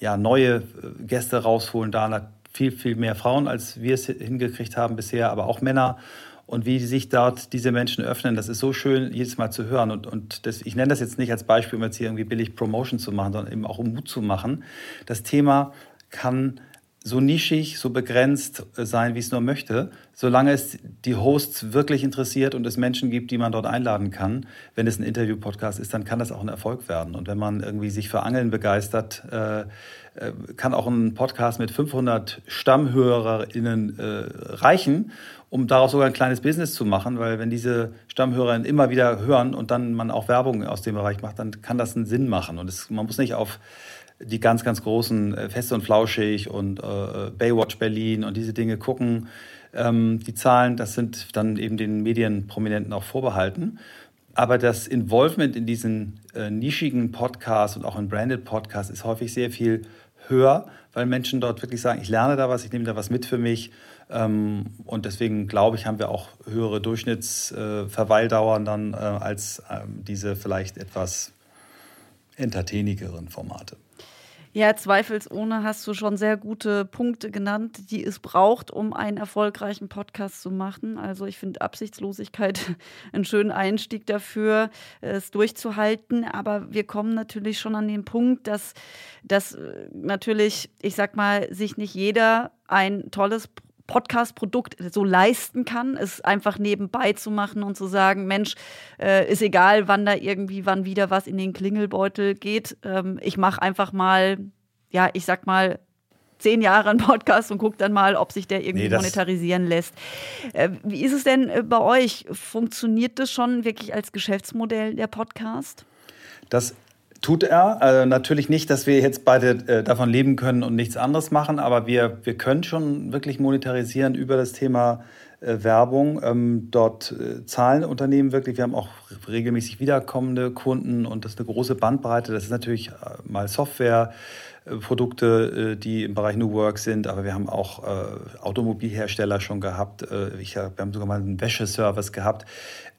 ja, neue Gäste rausholen. Da viel, viel mehr Frauen, als wir es hingekriegt haben bisher, aber auch Männer. Und wie sich dort diese Menschen öffnen, das ist so schön, jedes Mal zu hören. Und, und das, ich nenne das jetzt nicht als Beispiel, um jetzt hier irgendwie billig Promotion zu machen, sondern eben auch um Mut zu machen. Das Thema kann so nischig, so begrenzt sein, wie es nur möchte, solange es die Hosts wirklich interessiert und es Menschen gibt, die man dort einladen kann. Wenn es ein Interview-Podcast ist, dann kann das auch ein Erfolg werden. Und wenn man irgendwie sich für Angeln begeistert, äh, äh, kann auch ein Podcast mit 500 StammhörerInnen äh, reichen, um daraus sogar ein kleines Business zu machen, weil wenn diese StammhörerInnen immer wieder hören und dann man auch Werbung aus dem Bereich macht, dann kann das einen Sinn machen. Und es, man muss nicht auf die ganz, ganz großen äh, Feste und Flauschig und äh, Baywatch Berlin und diese Dinge gucken. Ähm, die Zahlen, das sind dann eben den Medienprominenten auch vorbehalten. Aber das Involvement in diesen äh, nischigen Podcasts und auch in Branded Podcasts ist häufig sehr viel höher, weil Menschen dort wirklich sagen, ich lerne da was, ich nehme da was mit für mich. Ähm, und deswegen glaube ich, haben wir auch höhere Durchschnittsverweildauern dann äh, als ähm, diese vielleicht etwas entertainigeren Formate. Ja, zweifelsohne hast du schon sehr gute Punkte genannt, die es braucht, um einen erfolgreichen Podcast zu machen. Also ich finde Absichtslosigkeit <laughs> einen schönen Einstieg dafür, es durchzuhalten. Aber wir kommen natürlich schon an den Punkt, dass, dass äh, natürlich, ich sag mal, sich nicht jeder ein tolles Podcast-Produkt so leisten kann, es einfach nebenbei zu machen und zu sagen, Mensch, äh, ist egal, wann da irgendwie, wann wieder was in den Klingelbeutel geht. Ähm, ich mache einfach mal, ja, ich sag mal, zehn Jahre einen Podcast und gucke dann mal, ob sich der irgendwie nee, monetarisieren lässt. Äh, wie ist es denn äh, bei euch? Funktioniert das schon wirklich als Geschäftsmodell der Podcast? Das tut er. Also natürlich nicht, dass wir jetzt beide äh, davon leben können und nichts anderes machen, aber wir, wir können schon wirklich monetarisieren über das Thema äh, Werbung. Ähm, dort zahlen Unternehmen wirklich. Wir haben auch regelmäßig wiederkommende Kunden und das ist eine große Bandbreite. Das ist natürlich mal Software. Produkte, die im Bereich New Work sind, aber wir haben auch äh, Automobilhersteller schon gehabt. Äh, ich, wir haben sogar mal einen Wäscheservice gehabt.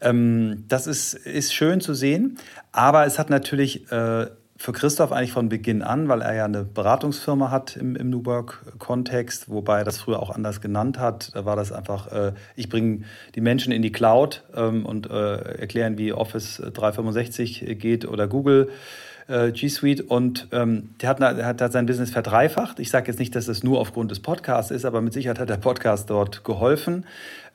Ähm, das ist, ist schön zu sehen, aber es hat natürlich äh, für Christoph eigentlich von Beginn an, weil er ja eine Beratungsfirma hat im, im New Work-Kontext, wobei er das früher auch anders genannt hat. Da war das einfach, äh, ich bringe die Menschen in die Cloud ähm, und äh, erklären, wie Office 365 geht oder Google äh, G Suite und ähm, der hat, hat, hat sein Business verdreifacht. Ich sage jetzt nicht, dass das nur aufgrund des Podcasts ist, aber mit Sicherheit hat der Podcast dort geholfen.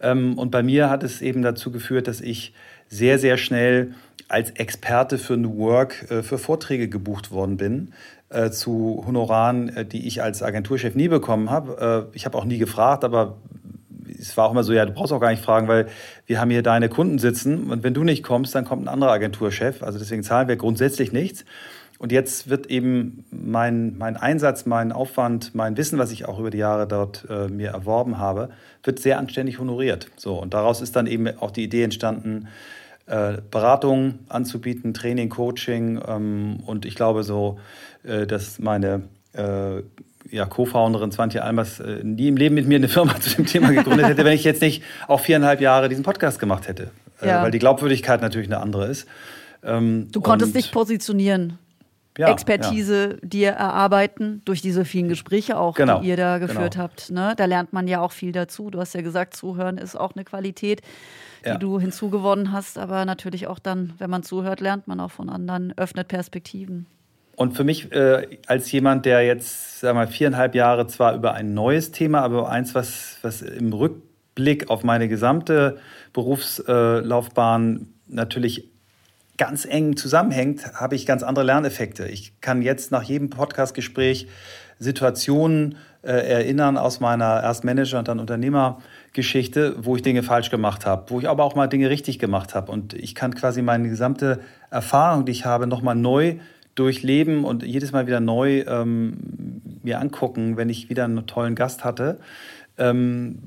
Ähm, und bei mir hat es eben dazu geführt, dass ich sehr, sehr schnell als Experte für New Work äh, für Vorträge gebucht worden bin äh, zu Honoraren, äh, die ich als Agenturchef nie bekommen habe. Äh, ich habe auch nie gefragt, aber es war auch immer so, ja, du brauchst auch gar nicht fragen, weil wir haben hier deine Kunden sitzen und wenn du nicht kommst, dann kommt ein anderer Agenturchef. Also deswegen zahlen wir grundsätzlich nichts. Und jetzt wird eben mein, mein Einsatz, mein Aufwand, mein Wissen, was ich auch über die Jahre dort äh, mir erworben habe, wird sehr anständig honoriert. So, und daraus ist dann eben auch die Idee entstanden, äh, Beratung anzubieten, Training, Coaching. Ähm, und ich glaube so, äh, dass meine äh, ja, Co-Founderin Swantje Almers äh, nie im Leben mit mir eine Firma <laughs> zu dem Thema gegründet hätte, wenn ich jetzt nicht auch viereinhalb Jahre diesen Podcast gemacht hätte. Äh, ja. weil die Glaubwürdigkeit natürlich eine andere ist. Ähm, du konntest dich positionieren. Ja, Expertise ja. dir erarbeiten durch diese vielen Gespräche auch, genau, die ihr da geführt genau. habt. Ne? Da lernt man ja auch viel dazu. Du hast ja gesagt, Zuhören ist auch eine Qualität, die ja. du hinzugewonnen hast. Aber natürlich auch dann, wenn man zuhört, lernt man auch von anderen, öffnet Perspektiven. Und für mich äh, als jemand, der jetzt, sag mal, viereinhalb Jahre zwar über ein neues Thema, aber eins, was, was im Rückblick auf meine gesamte Berufslaufbahn natürlich ganz eng zusammenhängt, habe ich ganz andere Lerneffekte. Ich kann jetzt nach jedem Podcastgespräch Situationen äh, erinnern aus meiner erst Manager- und dann Unternehmergeschichte, wo ich Dinge falsch gemacht habe, wo ich aber auch mal Dinge richtig gemacht habe. Und ich kann quasi meine gesamte Erfahrung, die ich habe, nochmal neu durchleben und jedes Mal wieder neu ähm, mir angucken, wenn ich wieder einen tollen Gast hatte. Ähm,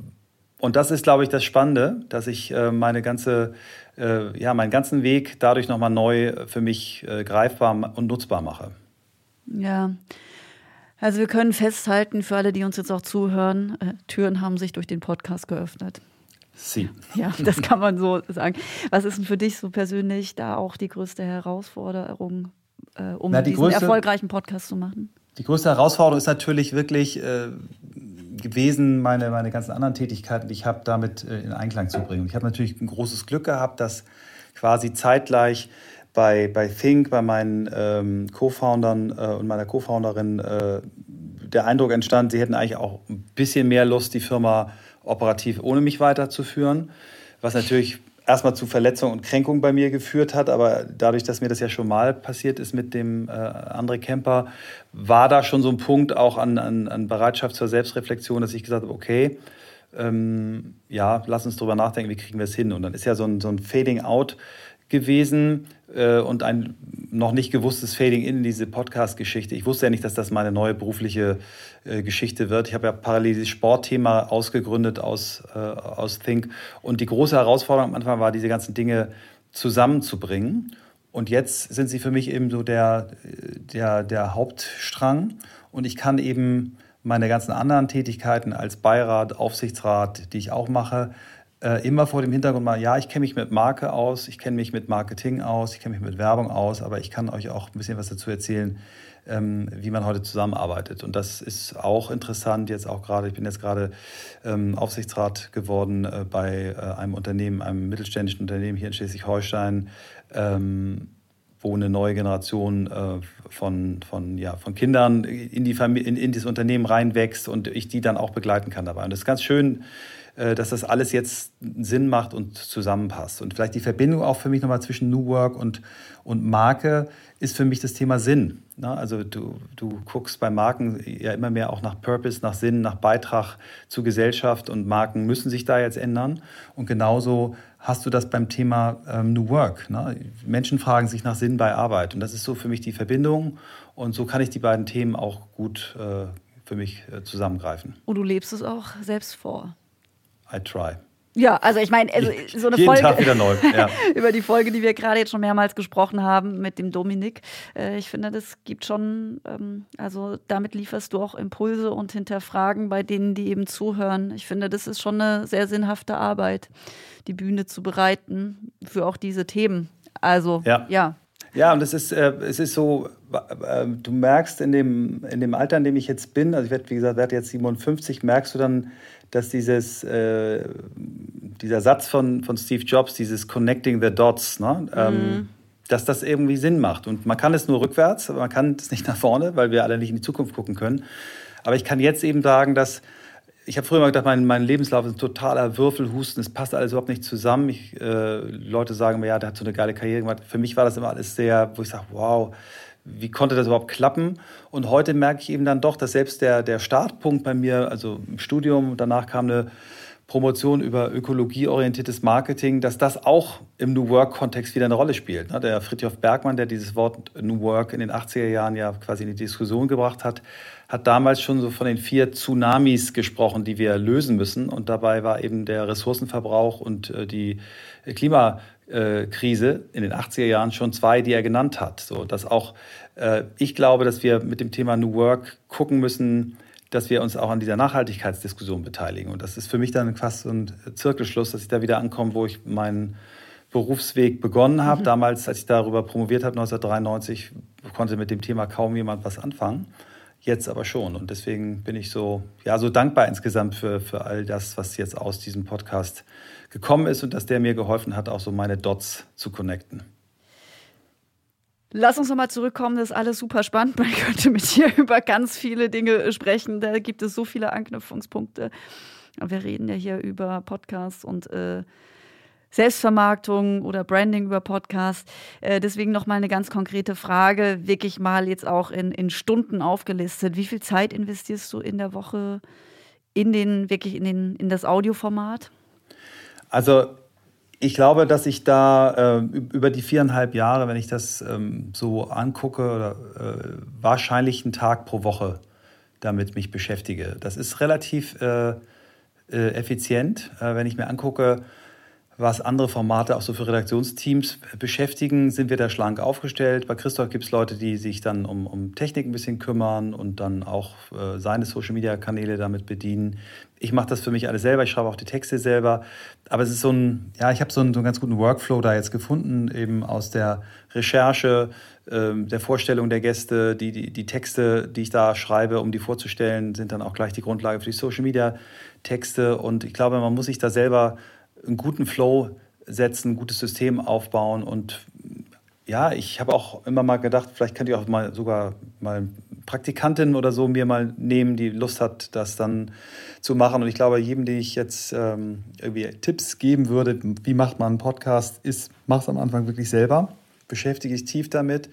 Und das ist, glaube ich, das Spannende, dass ich äh, meine ganze, äh, ja, meinen ganzen Weg dadurch nochmal neu für mich äh, greifbar und nutzbar mache. Ja. Also wir können festhalten, für alle, die uns jetzt auch zuhören, äh, Türen haben sich durch den Podcast geöffnet. Sie. Ja, das kann man so sagen. Was ist denn für dich so persönlich da auch die größte Herausforderung, äh, um Na, die diesen größte- erfolgreichen Podcast zu machen? Die größte Herausforderung ist natürlich wirklich äh, gewesen, meine, meine ganzen anderen Tätigkeiten, die ich habe, damit äh, in Einklang zu bringen. Ich habe natürlich ein großes Glück gehabt, dass quasi zeitgleich bei, bei Think, bei meinen ähm, Co-Foundern äh, und meiner Co-Founderin äh, der Eindruck entstand, sie hätten eigentlich auch ein bisschen mehr Lust, die Firma operativ ohne mich weiterzuführen, was natürlich erstmal zu Verletzung und Kränkung bei mir geführt hat, aber dadurch, dass mir das ja schon mal passiert ist mit dem äh, André Kemper, war da schon so ein Punkt auch an, an, an Bereitschaft zur Selbstreflexion, dass ich gesagt habe, okay, ähm, ja, lass uns drüber nachdenken, wie kriegen wir es hin. Und dann ist ja so ein, so ein Fading out gewesen äh, und ein noch nicht gewusstes Fading in diese Podcast-Geschichte. Ich wusste ja nicht, dass das meine neue berufliche äh, Geschichte wird. Ich habe ja parallel dieses Sportthema ausgegründet aus, äh, aus Think. Und die große Herausforderung am Anfang war, diese ganzen Dinge zusammenzubringen. Und jetzt sind sie für mich eben so der, der, der Hauptstrang. Und ich kann eben meine ganzen anderen Tätigkeiten als Beirat, Aufsichtsrat, die ich auch mache, äh, immer vor dem Hintergrund mal, ja, ich kenne mich mit Marke aus, ich kenne mich mit Marketing aus, ich kenne mich mit Werbung aus, aber ich kann euch auch ein bisschen was dazu erzählen, ähm, wie man heute zusammenarbeitet. Und das ist auch interessant, jetzt auch gerade, ich bin jetzt gerade ähm, Aufsichtsrat geworden äh, bei äh, einem Unternehmen, einem mittelständischen Unternehmen hier in Schleswig-Holstein, ähm, wo eine neue Generation äh, von, von, ja, von Kindern in, die in, in das Unternehmen reinwächst und ich die dann auch begleiten kann dabei. Und das ist ganz schön, dass das alles jetzt Sinn macht und zusammenpasst. Und vielleicht die Verbindung auch für mich nochmal zwischen New Work und, und Marke ist für mich das Thema Sinn. Also du, du guckst bei Marken ja immer mehr auch nach Purpose, nach Sinn, nach Beitrag zur Gesellschaft und Marken müssen sich da jetzt ändern. Und genauso hast du das beim Thema ähm, New Work. Ne? Menschen fragen sich nach Sinn bei Arbeit. Und das ist so für mich die Verbindung. Und so kann ich die beiden Themen auch gut äh, für mich äh, zusammengreifen. Und du lebst es auch selbst vor. I try. Ja, also ich meine, also <laughs> so eine Jeden Folge Tag wieder neu. Ja. <laughs> über die Folge, die wir gerade jetzt schon mehrmals gesprochen haben mit dem Dominik. Äh, ich finde, das gibt schon, ähm, also damit lieferst du auch Impulse und Hinterfragen bei denen, die eben zuhören. Ich finde, das ist schon eine sehr sinnhafte Arbeit, die Bühne zu bereiten für auch diese Themen. Also Ja. ja. Ja, und es ist, äh, es ist so, äh, du merkst in dem, in dem Alter, in dem ich jetzt bin, also ich werde, wie gesagt, werde jetzt 57, merkst du dann, dass dieses, äh, dieser Satz von, von Steve Jobs, dieses Connecting the Dots, ne, ähm, dass das irgendwie Sinn macht. Und man kann es nur rückwärts, aber man kann es nicht nach vorne, weil wir alle nicht in die Zukunft gucken können. Aber ich kann jetzt eben sagen, dass ich habe früher mal gedacht, mein, mein Lebenslauf ist ein totaler Würfelhusten, es passt alles überhaupt nicht zusammen. Ich, äh, Leute sagen mir, ja, der hat so eine geile Karriere gemacht. Für mich war das immer alles sehr, wo ich sage, wow, wie konnte das überhaupt klappen? Und heute merke ich eben dann doch, dass selbst der, der Startpunkt bei mir, also im Studium, danach kam eine Promotion über ökologieorientiertes Marketing, dass das auch im New Work-Kontext wieder eine Rolle spielt. ne? Der Fritjof Bergmann, der dieses Wort New Work in den 80er Jahren ja quasi in die Diskussion gebracht hat, hat damals schon so von den vier Tsunamis gesprochen, die wir lösen müssen. Und dabei war eben der Ressourcenverbrauch und äh, die Klimakrise in den 80er Jahren schon zwei, die er genannt hat. So, dass auch äh, ich glaube, dass wir mit dem Thema New Work gucken müssen, dass wir uns auch an dieser Nachhaltigkeitsdiskussion beteiligen. Und das ist für mich dann fast so ein Zirkelschluss, dass ich da wieder ankomme, wo ich meinen Berufsweg begonnen habe. Damals, als ich darüber promoviert habe, 1993, konnte mit dem Thema kaum jemand was anfangen. Jetzt aber schon. Und deswegen bin ich so, ja, so dankbar insgesamt für, für all das, was jetzt aus diesem Podcast gekommen ist und dass der mir geholfen hat, auch so meine Dots zu connecten. Lass uns nochmal zurückkommen, das ist alles super spannend. Man könnte mit dir <laughs> über ganz viele Dinge sprechen. Da gibt es so viele Anknüpfungspunkte. Wir reden ja hier über Podcasts und äh, Selbstvermarktung oder Branding über Podcasts. Äh, deswegen nochmal eine ganz konkrete Frage, wirklich mal jetzt auch in, in Stunden aufgelistet. Wie viel Zeit investierst du in der Woche in den, wirklich in, den, in das Audioformat? Also ich glaube, dass ich da äh, über die viereinhalb Jahre, wenn ich das ähm, so angucke, oder, äh, wahrscheinlich einen Tag pro Woche damit mich beschäftige. Das ist relativ äh, äh, effizient. Äh, wenn ich mir angucke, was andere Formate auch so für Redaktionsteams beschäftigen, sind wir da schlank aufgestellt. Bei Christoph gibt es Leute, die sich dann um, um Technik ein bisschen kümmern und dann auch äh, seine Social-Media-Kanäle damit bedienen. Ich mache das für mich alles selber, ich schreibe auch die Texte selber. Aber es ist so ein, ja, ich habe so, einen, so einen ganz guten Workflow da jetzt gefunden, eben aus der Recherche, äh, der Vorstellung der Gäste, die, die, die Texte, die ich da schreibe, um die vorzustellen, sind dann auch gleich die Grundlage für die Social-Media-Texte. Und ich glaube, man muss sich da selber einen guten Flow setzen, ein gutes System aufbauen. Und ja, ich habe auch immer mal gedacht, vielleicht könnt ihr auch mal sogar mal Praktikantin oder so mir mal nehmen, die Lust hat, das dann zu machen. Und ich glaube, jedem, den ich jetzt ähm, irgendwie Tipps geben würde, wie macht man einen Podcast, ist, mach es am Anfang wirklich selber, beschäftige dich tief damit.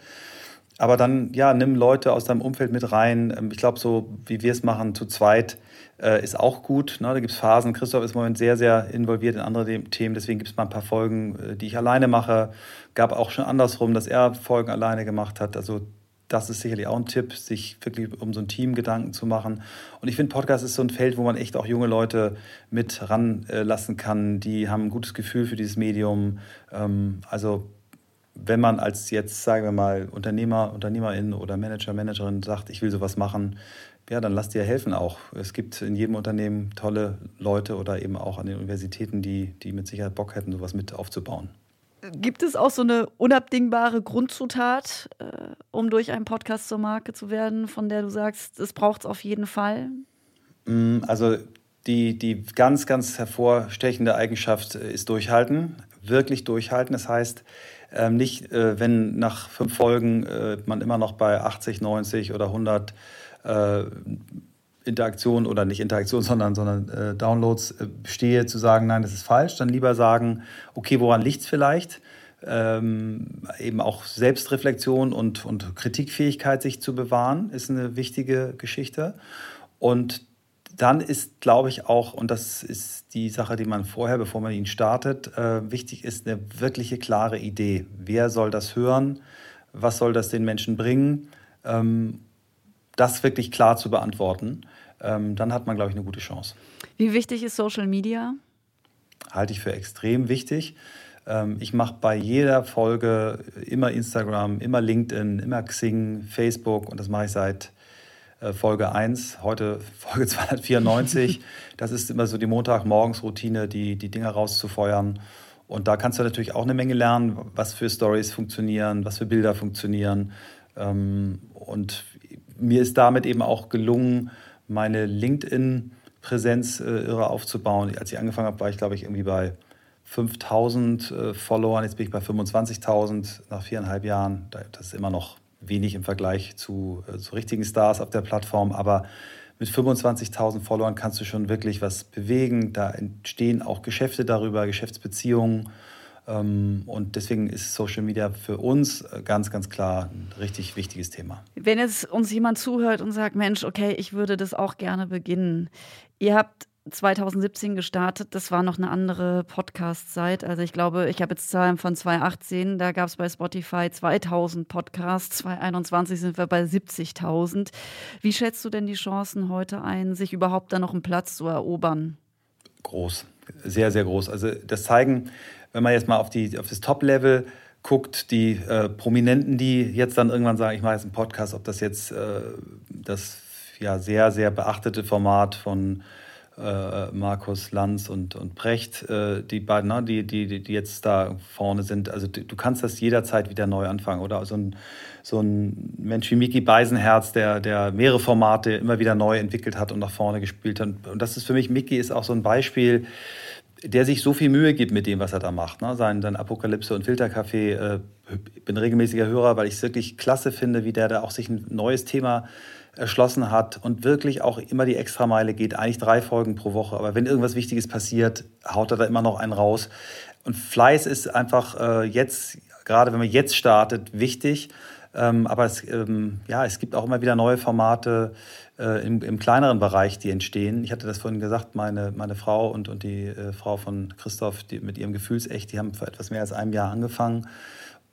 Aber dann, ja, nimm Leute aus deinem Umfeld mit rein. Ähm, ich glaube, so wie wir es machen, zu zweit, äh, ist auch gut. Ne? Da gibt es Phasen. Christoph ist im Moment sehr, sehr involviert in andere Themen. Deswegen gibt es mal ein paar Folgen, äh, die ich alleine mache. Gab auch schon andersrum, dass er Folgen alleine gemacht hat. Also das ist sicherlich auch ein Tipp, sich wirklich um so ein Team Gedanken zu machen. Und ich finde, Podcast ist so ein Feld, wo man echt auch junge Leute mit ranlassen kann. Die haben ein gutes Gefühl für dieses Medium. Ähm, also wenn man als jetzt, sagen wir mal, Unternehmer, Unternehmerin oder Manager, Managerin sagt, ich will sowas machen, ja, dann lass dir helfen auch. Es gibt in jedem Unternehmen tolle Leute oder eben auch an den Universitäten, die, die mit Sicherheit Bock hätten, sowas mit aufzubauen. Gibt es auch so eine unabdingbare Grundzutat, äh, um durch einen Podcast zur Marke zu werden, von der du sagst, es braucht es auf jeden Fall? Mm, also die, die ganz, ganz hervorstechende Eigenschaft äh, ist Durchhalten, wirklich durchhalten. Das heißt, ähm, nicht, äh, wenn nach fünf Folgen äh, man immer noch bei 80, 90 oder 100 äh, Interaktion oder nicht Interaktion, <laughs> sondern, sondern äh, Downloads äh, stehe, zu sagen, nein, das ist falsch, dann lieber sagen, okay, woran liegt es vielleicht? Ähm, eben auch Selbstreflexion und, und Kritikfähigkeit sich zu bewahren, ist eine wichtige Geschichte. Und dann ist, glaube ich, auch, und das ist die Sache, die man vorher, bevor man ihn startet, äh, wichtig ist, eine wirkliche klare Idee. Wer soll das hören? Was soll das den Menschen bringen? Ähm, das wirklich klar zu beantworten, ähm, dann hat man, glaube ich, eine gute Chance. Wie wichtig ist Social Media? Halte ich für extrem wichtig. Ähm, ich mache bei jeder Folge immer Instagram, immer LinkedIn, immer Xing, Facebook und das mache ich seit Folge 1, heute Folge <laughs> 294. Das ist immer so die Montagmorgens-Routine, die, die Dinge rauszufeuern. Und da kannst du natürlich auch eine Menge lernen, was für Stories funktionieren, was für Bilder funktionieren. Ähm, und mir ist damit eben auch gelungen, meine LinkedIn-Präsenz äh, irre aufzubauen. Als ich angefangen habe, war ich, glaube ich, irgendwie bei 5000 äh, Followern. Jetzt bin ich bei 25.000 nach viereinhalb Jahren. Das ist immer noch wenig im Vergleich zu, äh, zu richtigen Stars auf der Plattform. Aber mit 25.000 Followern kannst du schon wirklich was bewegen. Da entstehen auch Geschäfte darüber, Geschäftsbeziehungen. Ähm, und deswegen ist Social Media für uns äh, ganz, ganz klar ein richtig wichtiges Thema. Wenn jetzt uns jemand zuhört und sagt, Mensch, okay, ich würde das auch gerne beginnen. Ihr habt 2017 gestartet, das war noch eine andere Podcast-Zeit. Also ich glaube, ich habe jetzt Zahlen von 2018, da gab es bei Spotify 2000 Podcasts, 2021 sind wir bei 70.000. Wie schätzt du denn die Chancen heute ein, sich überhaupt da noch einen Platz zu erobern? Groß, sehr, sehr groß. Also das zeigen wenn man jetzt mal auf, die, auf das Top-Level guckt, die äh, Prominenten, die jetzt dann irgendwann sagen, ich mache jetzt einen Podcast, ob das jetzt äh, das ja sehr, sehr beachtete Format von äh, Markus Lanz und, und Brecht, äh, die beiden, ne, die, die, die jetzt da vorne sind. Also du, du, kannst das jederzeit wieder neu anfangen. Oder so ein, so ein Mensch wie Miki Beisenherz, der, der mehrere Formate immer wieder neu entwickelt hat und nach vorne gespielt hat. Und das ist für mich, Miki ist auch so ein Beispiel, der sich so viel Mühe gibt mit dem, was er da macht. Ne? Sein, sein Apokalypse und Filterkaffee. Äh, bin regelmäßiger Hörer, weil ich es wirklich klasse finde, wie der da auch sich ein neues Thema erschlossen hat und wirklich auch immer die Extrameile geht. Eigentlich drei Folgen pro Woche. Aber wenn irgendwas Wichtiges passiert, haut er da immer noch einen raus. Und Fleiß ist einfach äh, jetzt, gerade wenn man jetzt startet, wichtig. Ähm, aber es, ähm, ja, es gibt auch immer wieder neue Formate äh, im, im, kleineren Bereich, die entstehen. Ich hatte das vorhin gesagt, meine, meine Frau und, und die äh, Frau von Christoph die, mit ihrem Gefühlsecht, die haben vor etwas mehr als einem Jahr angefangen,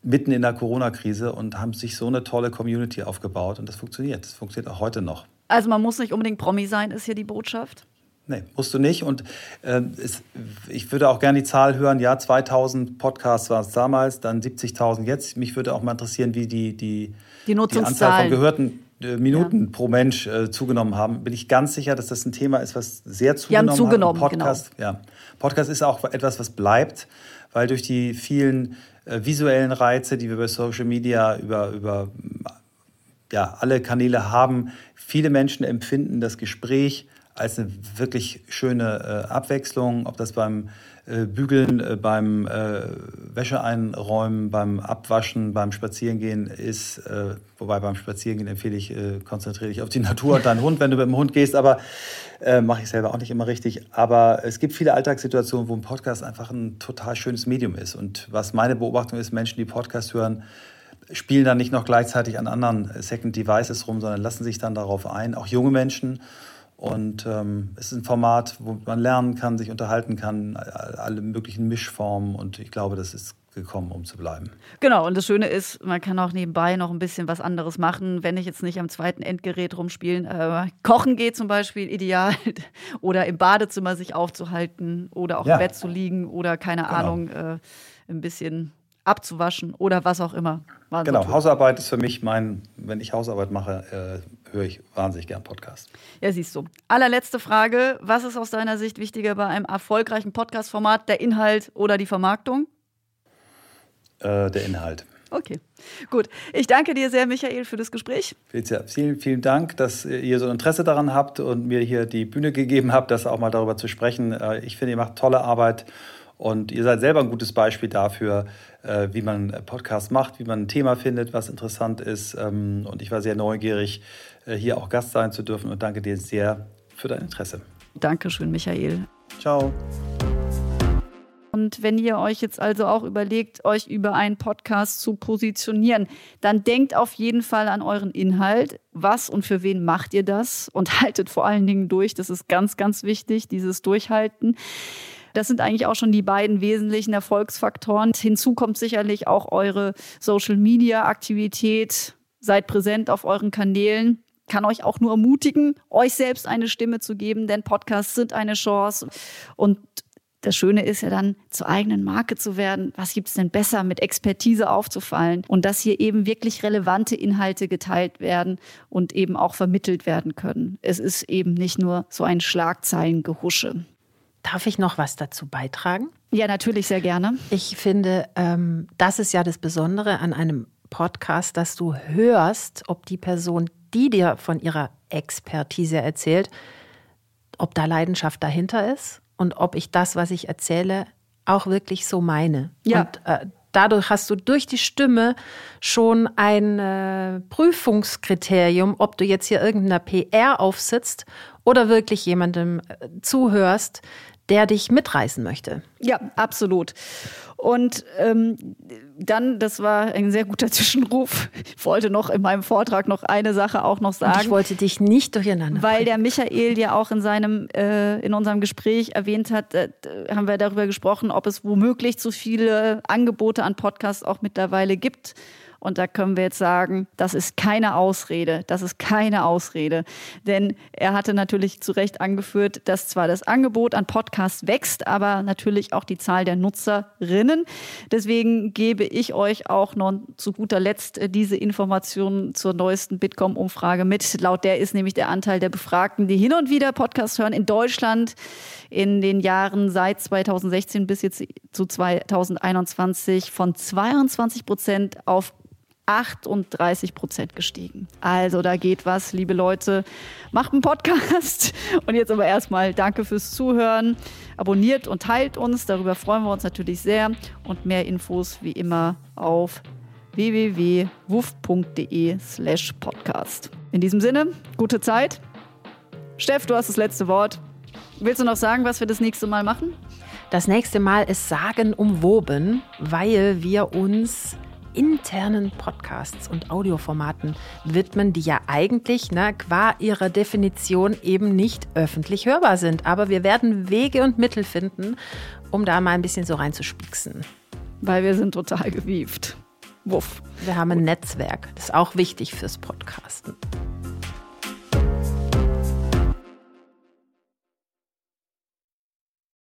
mitten in der Corona-Krise und haben sich so eine tolle Community aufgebaut und das funktioniert. Das funktioniert auch heute noch. Also man muss nicht unbedingt Promi sein, ist hier die Botschaft? Nee, musst du nicht. Und äh, es, ich würde auch gerne die Zahl hören. Ja, 2000 Podcasts war es damals, dann 70.000 jetzt. Mich würde auch mal interessieren, wie die, die, die, die Anzahl von gehörten äh, Minuten ja. pro Mensch äh, zugenommen haben. Bin ich ganz sicher, dass das ein Thema ist, was sehr zugenommen, die haben zugenommen hat. Podcast, genau. ja. Podcast ist auch etwas, was bleibt, weil durch die vielen visuellen Reize, die wir bei Social Media über, über ja, alle Kanäle haben, viele Menschen empfinden das Gespräch als eine wirklich schöne äh, Abwechslung, ob das beim äh, Bügeln, äh, beim äh, Wäsche einräumen, beim Abwaschen, beim Spazierengehen ist. Äh, wobei beim Spazierengehen empfehle ich, äh, konzentriere dich auf die Natur und deinen Hund, wenn du mit dem Hund gehst, aber mache ich selber auch nicht immer richtig. Aber es gibt viele Alltagssituationen, wo ein Podcast einfach ein total schönes Medium ist. Und was meine Beobachtung ist, Menschen, die Podcast hören, spielen dann nicht noch gleichzeitig an anderen Second Devices rum, sondern lassen sich dann darauf ein. Auch junge Menschen. Und ähm, es ist ein Format, wo man lernen kann, sich unterhalten kann, alle möglichen Mischformen. Und ich glaube, das ist gekommen, um zu bleiben. Genau, und das Schöne ist, man kann auch nebenbei noch ein bisschen was anderes machen, wenn ich jetzt nicht am zweiten Endgerät rumspielen. Äh, kochen geht zum Beispiel ideal <laughs> oder im Badezimmer sich aufzuhalten oder auch ja. im Bett zu liegen oder keine genau. Ahnung, äh, ein bisschen abzuwaschen oder was auch immer. Genau, Hausarbeit ist für mich mein, wenn ich Hausarbeit mache, äh, höre ich wahnsinnig gern Podcast. Ja, siehst du. Allerletzte Frage. Was ist aus deiner Sicht wichtiger bei einem erfolgreichen Podcast-Format? Der Inhalt oder die Vermarktung? Äh, der Inhalt. Okay, gut. Ich danke dir sehr, Michael, für das Gespräch. Felicia, vielen, vielen Dank, dass ihr so ein Interesse daran habt und mir hier die Bühne gegeben habt, das auch mal darüber zu sprechen. Äh, ich finde, ihr macht tolle Arbeit und ihr seid selber ein gutes Beispiel dafür, äh, wie man Podcast macht, wie man ein Thema findet, was interessant ist. Ähm, und ich war sehr neugierig, hier auch Gast sein zu dürfen und danke dir sehr für dein Interesse. Dankeschön, Michael. Ciao. Und wenn ihr euch jetzt also auch überlegt, euch über einen Podcast zu positionieren, dann denkt auf jeden Fall an euren Inhalt. Was und für wen macht ihr das? Und <laughs> haltet vor allen Dingen durch. Das ist ganz, ganz wichtig, dieses Durchhalten. Das sind eigentlich auch schon die beiden wesentlichen Erfolgsfaktoren. Hinzu kommt sicherlich auch eure Social-Media-Aktivität. Seid präsent auf euren Kanälen kann euch auch nur ermutigen, euch selbst eine Stimme zu geben, denn Podcasts sind eine Chance. Und das Schöne ist ja dann, zur eigenen Marke zu werden. Was gibt es denn besser, mit Expertise aufzufallen und dass hier eben wirklich relevante Inhalte geteilt werden und eben auch vermittelt werden können. Es ist eben nicht nur so ein Schlagzeilengehusche. Darf ich noch was dazu beitragen? Ja, natürlich, sehr gerne. Ich finde, ähm, das ist ja das Besondere an einem Podcast, dass du hörst, ob die Person, die dir von ihrer Expertise erzählt, ob da Leidenschaft dahinter ist und ob ich das, was ich erzähle, auch wirklich so meine. Ja. Und äh, dadurch hast du durch die Stimme schon ein äh, Prüfungskriterium, ob du jetzt hier irgendeiner PR aufsitzt oder wirklich jemandem äh, zuhörst, der dich mitreißen möchte. Ja, absolut. Und ähm, dann, das war ein sehr guter <laughs> Zwischenruf. Ich wollte noch in meinem Vortrag noch eine Sache auch noch sagen. Und ich wollte dich nicht durcheinander. Weil der Michael ja auch in seinem, äh, in unserem Gespräch erwähnt hat, äh, haben wir darüber gesprochen, ob es womöglich zu viele Angebote an Podcasts auch mittlerweile gibt. Und da können wir jetzt sagen, das ist keine Ausrede. Das ist keine Ausrede. Denn er hatte natürlich zu Recht angeführt, dass zwar das Angebot an Podcasts wächst, aber natürlich auch die Zahl der Nutzerinnen. Deswegen gebe ich euch auch noch zu guter Letzt diese Informationen zur neuesten Bitkom-Umfrage mit. Laut der ist nämlich der Anteil der Befragten, die hin und wieder Podcasts hören, in Deutschland in den Jahren seit 2016 bis jetzt zu 2021 von 22 Prozent auf 38 Prozent gestiegen. Also da geht was, liebe Leute. Macht einen Podcast. Und jetzt aber erstmal danke fürs Zuhören. Abonniert und teilt uns. Darüber freuen wir uns natürlich sehr. Und mehr Infos wie immer auf www.wuf.de slash podcast. In diesem Sinne, gute Zeit. Steff, du hast das letzte Wort. Willst du noch sagen, was wir das nächste Mal machen? Das nächste Mal ist sagenumwoben, weil wir uns internen Podcasts und Audioformaten widmen, die ja eigentlich na, qua ihrer Definition eben nicht öffentlich hörbar sind. Aber wir werden Wege und Mittel finden, um da mal ein bisschen so reinzuspieksen. Weil wir sind total gewieft. Wuff. Wir haben ein Netzwerk. Das ist auch wichtig fürs Podcasten.